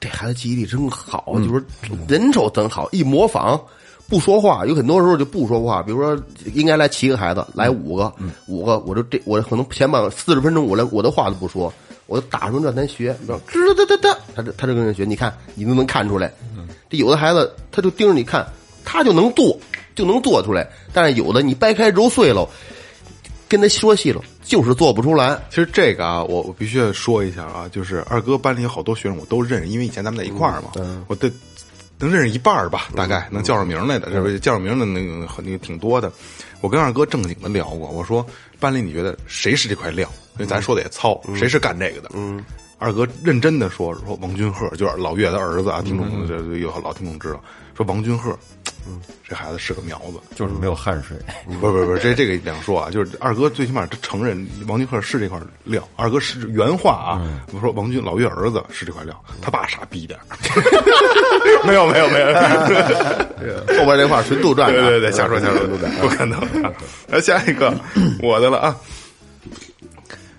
这孩子记忆力真好，就是人手真好，一模仿。不说话，有很多时候就不说话。比如说，应该来七个孩子，来五个，五个，我就这，我可能前半四十分钟，我连我的话都不说，我就打出让咱学，你知道，吱哒哒哒，他这他这跟人学，你看你都能看出来。这有的孩子他就盯着你看，他就能做，就能做出来。但是有的你掰开揉碎了，跟他说细了，就是做不出来。其实这个啊，我我必须要说一下啊，就是二哥班里有好多学生我都认识，因为以前咱们在一块儿嘛，我对能认识一半儿吧，大概能叫上名来的，这不叫上名的那个很那个挺多的。我跟二哥正经的聊过，我说班里你觉得谁是这块料？因为咱说的也糙，谁是干这个的？嗯，二哥认真的说说王君鹤，就是老岳的儿子啊，听众这这有老听众知道，说王君鹤，嗯，这孩子是个苗子，就是没有汗水。不是不是不是，这这个两说啊，就是二哥最起码他承认王君鹤是这块料，二哥是原话啊，我说王军老岳儿子是这块料，他爸傻逼点儿没有没有没有，后边这话纯杜撰的，对对对，瞎说瞎说，不可能。来下一个，我的了啊。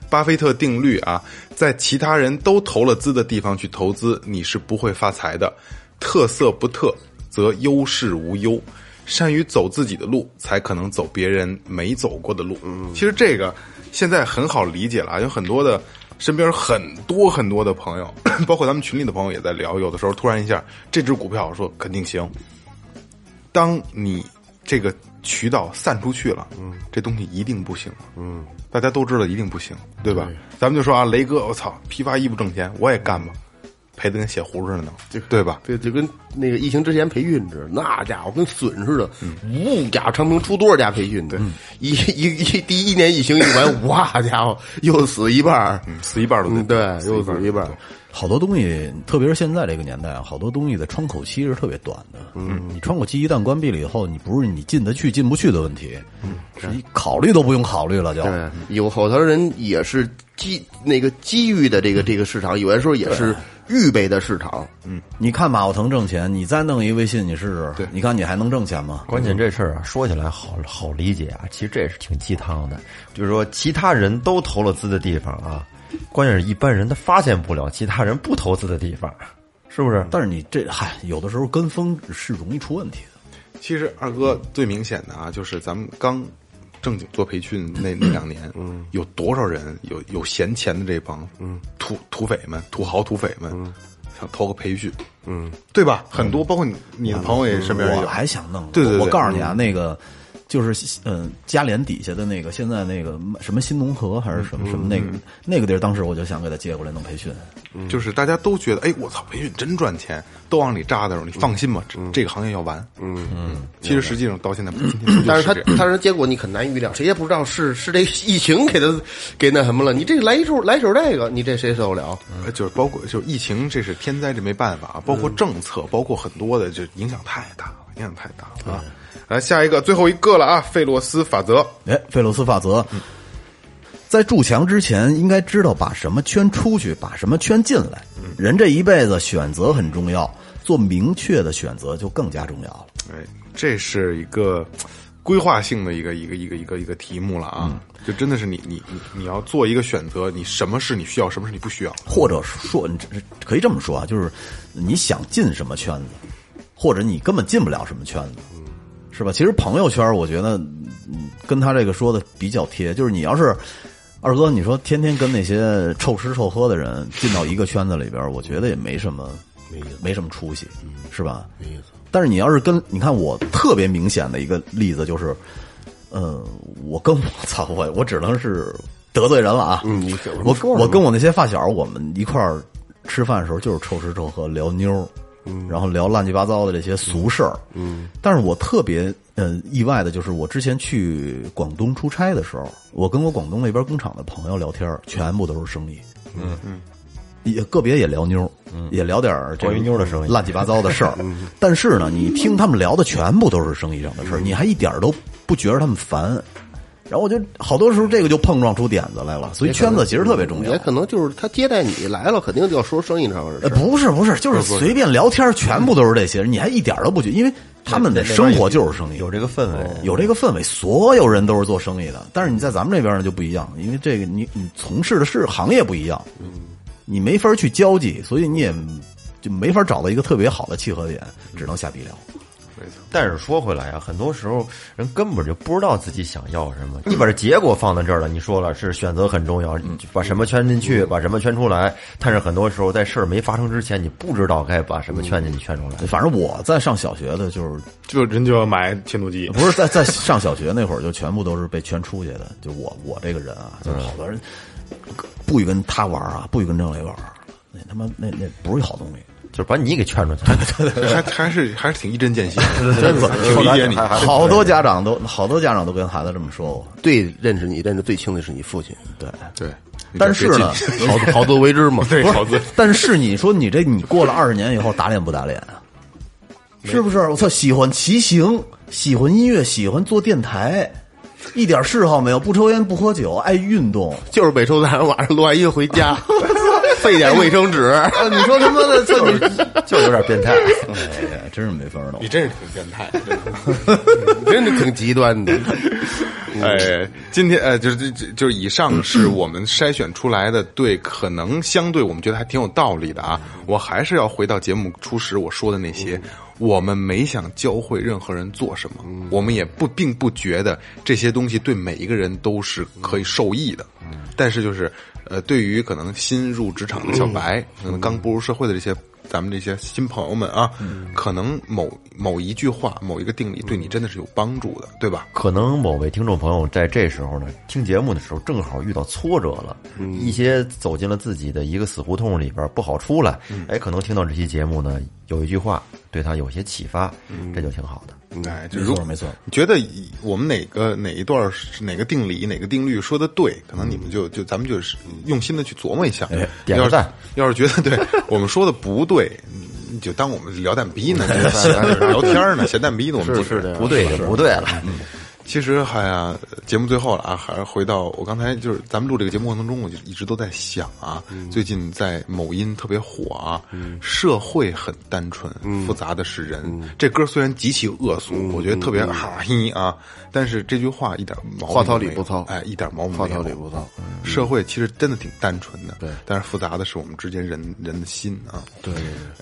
巴菲特定律啊，在其他人都投了资的地方去投资，你是不会发财的。特色不特，则优势无忧。善于走自己的路，才可能走别人没走过的路。嗯，其实这个现在很好理解了啊，有很多的身边很多很多的朋友，包括咱们群里的朋友也在聊，有的时候突然一下，这只股票说肯定行。当你这个渠道散出去了，嗯，这东西一定不行，嗯，大家都知道一定不行，对吧？咱们就说啊，雷哥，我操，批发衣服挣钱，我也干吧，赔的跟血糊似的呢，对吧？对，就跟那个疫情之前培训似的，那家伙跟笋似的，呜家伙长平出多少家培训的，一一一第一年疫情一完，哇家伙又死一半儿，死一半都嗯对，又死一半儿。好多东西，特别是现在这个年代，啊好多东西的窗口期是特别短的。嗯，你窗口期一旦关闭了以后，你不是你进得去进不去的问题，嗯，是你考虑都不用考虑了就。对，有好多人也是机那个机遇的这个这个市场，有的时候也是预备的市场。嗯你看马化腾挣钱，你再弄一微信，你试试，对你看你还能挣钱吗？关键这事儿啊，说起来好好理解啊，其实这也是挺鸡汤的。就是说，其他人都投了资的地方啊，关键是一般人他发现不了其他人不投资的地方，是不是？但是你这嗨，有的时候跟风是容易出问题的。其实二哥最明显的啊，就是咱们刚正经做培训那那两年，嗯，有多少人有有闲钱的这帮，嗯，土土匪们、土豪土匪们，想投个培训，嗯，对吧？很多，包括你你的朋友也身边也我有，还想弄。对对对。我告诉你啊，那个就是嗯，嘉联底下的那个，现在那个什么新农合还是什么什么那个那个地儿，当时我就想给他接过来弄培训。就是大家都觉得，哎，我操，培训真赚钱，都往里扎的时候，你放心吧，这这个行业要完，嗯嗯。其实实际上到现在，今天但是他这样但是结果你很难预料，谁也不知道是是这疫情给他给那什么了。你这来一手来手这个，你这谁受得了？呃，就是包括就是疫情，这是天灾，这没办法，包括政策，包括很多的，就影响太大了，影响太大了啊！来下一个，最后一个了啊，费洛斯法则。哎，费洛斯法则，在筑墙之前，应该知道把什么圈出去，把什么圈进来。人这一辈子选择很重要，做明确的选择就更加重要了。哎，这是一个规划性的一个一个一个一个一个题目了啊！就真的是你你你你要做一个选择，你什么是你需要，什么是你不需要。或者说，你这可以这么说啊，就是你想进什么圈子，或者你根本进不了什么圈子，是吧？其实朋友圈，我觉得嗯跟他这个说的比较贴，就是你要是二哥，你说天天跟那些臭吃臭喝的人进到一个圈子里边，我觉得也没什么没没什么出息，是吧？没意思。但是你要是跟你看我特别明显的一个例子就是，呃，我跟我 操我我只能是得罪人了啊！嗯，你我我跟我那些发小，我们一块儿吃饭的时候就是臭吃臭喝，聊妞儿，然后聊乱七八糟的这些俗事儿。嗯，但是我特别嗯意外的就是，我之前去广东出差的时候，我跟我广东那边工厂的朋友聊天，全部都是生意。嗯嗯。也个别也聊妞儿，也聊点儿关于妞的生意乱七八糟的事儿。但是呢，你听他们聊的全部都是生意上的事儿，你还一点儿都不觉得他们烦。然后我就好多时候这个就碰撞出点子来了，所以圈子其实特别重要也。可能就是他接待你来了，肯定就要说生意上的呃，事。不是不是，就是随便聊天，全部都是这些人，你还一点都不觉，因为他们的生活就是生意，有这个氛围，有这个氛围，所有人都是做生意的。但是你在咱们这边呢就不一样，因为这个你你从事的是行业不一样，你没法去交际，所以你也就没法找到一个特别好的契合点，只能瞎逼聊。但是说回来啊，很多时候人根本就不知道自己想要什么。你把这结果放在这儿了，你说了是选择很重要，你把什么圈进去，把什么圈出来。但是很多时候在事儿没发生之前，你不知道该把什么圈进去、圈出来。反正我在上小学的，就是就人就要买切诺基，不是在在上小学那会儿，就全部都是被圈出去的。就我我这个人啊，就是好多人不许跟他玩啊，不许跟郑磊玩，那他妈那那不是好东西。就是把你给劝出去。还还是还是挺一针见血，真的挺理解你。好多家长都好多家长都跟孩子这么说过，对，认识你认识最清的是你父亲，对。对，但是呢，好好自为之嘛。对，好自但是你说你这你过了二十年以后打脸不打脸啊？是不是？我操，喜欢骑行，喜欢音乐，喜欢做电台，一点嗜好没有，不抽烟不喝酒，爱运动。就是每周三晚上录完音回家，费点卫生纸。啊，你说他妈的，这你就有点变态。哎呀，真是没法弄你。真是挺变态，真的。真的挺极端的。哎，今天呃，就是这这就是以上是我们筛选出来的，对，可能相对我们觉得还挺有道理的啊。我还是要回到节目初始我说的那些，我们没想教会任何人做什么，我们也不并不觉得这些东西对每一个人都是可以受益的。但是就是呃，对于可能新入职场的小白，可能刚步入社会的这些。咱们这些新朋友们啊，可能某某一句话、某一个定理对你真的是有帮助的，对吧？可能某位听众朋友在这时候呢，听节目的时候正好遇到挫折了，一些走进了自己的一个死胡同里边不好出来，哎，可能听到这期节目呢，有一句话对他有些启发，这就挺好的。哎，就如没错没错你觉得我们哪个哪一段是哪个定理哪个定律说的对，可能你们就就咱们就是用心的去琢磨一下。哎点赞要是觉得对我们说的不对，你就当我们聊蛋逼呢，就是聊天呢，闲蛋逼呢，我们是就是不对就不对了，其实还呀，节目最后了啊，还是回到我刚才就是咱们录这个节目过程中，我就一直都在想啊，最近在某音特别火啊，社会很单纯，复杂的是人。这歌虽然极其恶俗，我觉得特别哈嘿啊，但是这句话一点毛病话糙理不糙。哎，一点毛病话没有。糙理不糙。社会其实真的挺单纯的，对。但是复杂的是我们之间人人的心啊。对，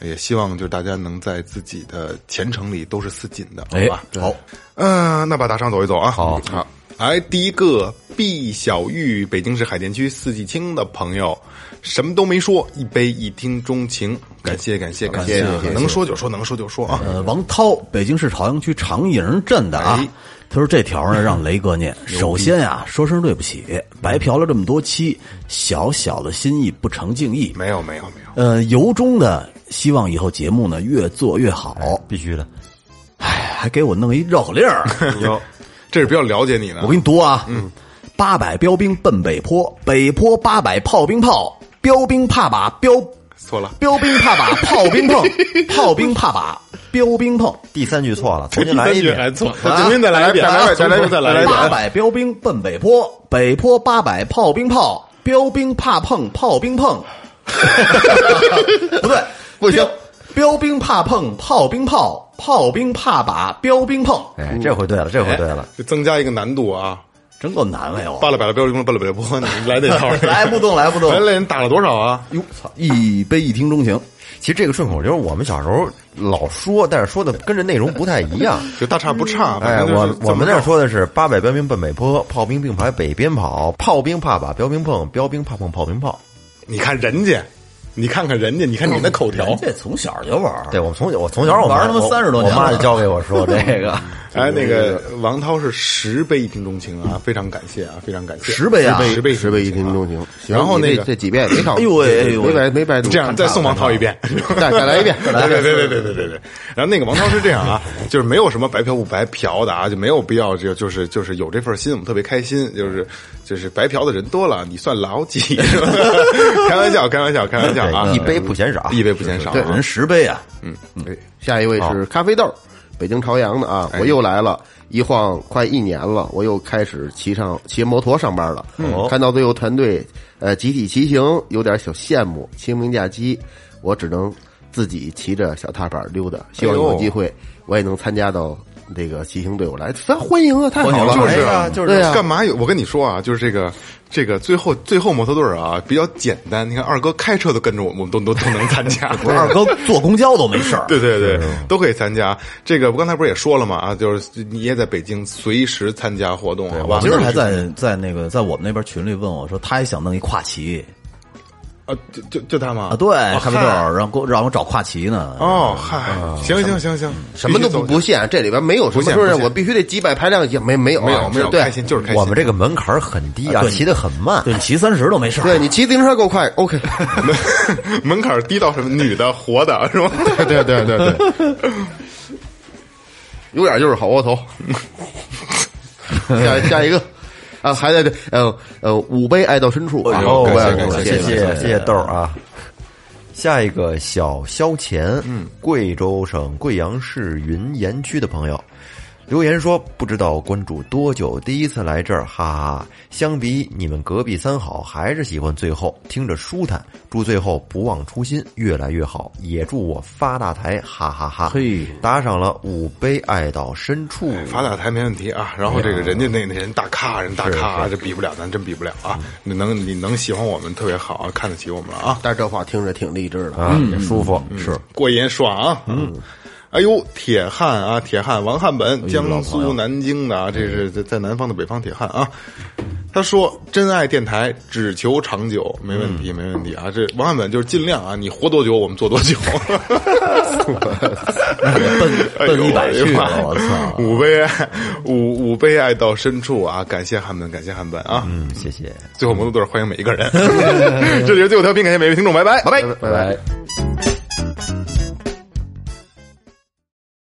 也希望就是大家能在自己的前程里都是似锦的，好哎吧？，好，嗯、那把大肠走一走啊。好好，来第一个毕小玉，北京市海淀区四季青的朋友，什么都没说，一杯一听钟情，感谢感谢感谢，能说就说，能说就说啊。呃，王涛，北京市朝阳区长营镇的啊哎。他说这条呢让雷哥念。首先啊、说声对不起，白嫖了这么多期，小小的心意不成敬意。没有没有没有，呃，由衷的希望以后节目呢越做越好。必须的。哎，还给我弄一绕口令儿 有，这是比较了解你的。我给你读啊，嗯，八百标兵奔北坡，北坡八百炮兵炮，标兵怕把标错了，标兵怕把炮兵碰，炮兵 怕把标兵碰。第三句错了，重新来一遍。错，重新再来一遍，再来一遍再来一遍。八百标兵奔北坡，北坡八百炮兵炮，标兵怕碰炮兵碰。不对，不行，标兵怕碰炮兵炮，炮兵怕把标兵碰，哎，这回对了，这回对了。就增加一个难度啊！真够难为我。巴拉摆了标兵，巴拉摆了坡，你来这套。来不动，来不动来。来人打了多少啊？哟操！一杯一听钟情，其实这个顺口溜我们小时候老说，但是说的跟这内容不太一样。就大差不差。哎，我我们那儿说的是八百标兵奔北坡，炮兵并排北边跑，炮兵怕把标兵碰，标兵怕碰炮兵炮。你看人家，你看看人家，你看你的口条，这从小就玩儿。对，我从我从小我玩他妈三十多年，我妈就教给我说这个。哎，那个王涛是十杯一瓶钟情啊，非常感谢啊，非常感谢。十杯啊，十杯，十杯一瓶钟情。然后那这几遍没少，哎呦喂，没白没白读。这样再送王涛一遍，再再来一遍，来来来来来来来。然后那个王涛是这样啊，就是没有什么白嫖不白嫖的啊，就没有必要就就是就是有这份心，我们特别开心。就是就是白嫖的人多了，你算老几？开玩笑，开玩笑，开玩笑。啊！一杯不嫌少。一杯不嫌少对，人十杯啊，嗯对，下一位是咖啡豆，北京朝阳的啊，我又来了，一晃快一年了，我又开始骑上骑摩托上班了。看到最后团队呃集体骑行，有点小羡慕。清明假期我只能自己骑着小踏板溜达，希望有机会我也能参加到这个骑行队伍来，非常欢迎啊，太好了，就是啊，啊就是干嘛有？我跟你说啊，就是这个这个最后最后摩托队儿啊比较简单。你看二哥开车都跟着我们，我们都都都能参加。不是二哥坐公交都没事儿。对对对，都可以参加。这个我刚才不是也说了嘛啊，就是你也在北京随时参加活动，好吧？我今儿还在在那个在我们那边群里问我说，他也想弄一跨骑啊，就就就他吗？啊，对，哦咖啡豆嗨儿让给我让我找跨骑呢。哦，嗨，行行行行，什么都不不限，这里边没有什么不限不限说是我必须得几百排量也没没有啊没有没有，对开心就是开心。我们这个门槛很低啊，对骑得很慢。对，你骑三十都没事。对你骑自行车够快，OK，门 门槛低到什么？女的、活的，是吧？对对对对，有点就是好窝头。下下一个啊，还在这呃呃五杯爱到深处啊，谢谢谢谢豆啊。下一个小肖钱，嗯，贵州省贵阳市云岩区的朋友留言说，不知道关注多久，第一次来这儿，哈哈哈。相比你们隔壁三好，还是喜欢最后，听着舒坦。祝最后不忘初心，越来越好，也祝我发大财，哈哈哈。嘿打赏了五杯爱到深处，发大财没问题啊。然后这个人家那那人大咖，人大咖啊，这比不了，咱真比不了啊。你能你能喜欢我们特别好啊，看得起我们了啊，但是这话听着挺励志的啊，也舒服，是过瘾爽啊。嗯。哎呦，铁汉啊，铁汉王汉本，江苏南京的啊，这是在在南方的北方铁汉啊。他说：“真爱电台，只求长久，没问题，没问题啊。这王汉本就是尽量啊，你活多久我们做多久。奔奔一百去了，我操！五杯爱，五五杯爱到深处啊！感谢汉本，感谢汉本啊！嗯，谢谢，最后摩托队欢迎每一个人。这里是最后调频，感谢每位听众，拜拜，拜拜。拜拜。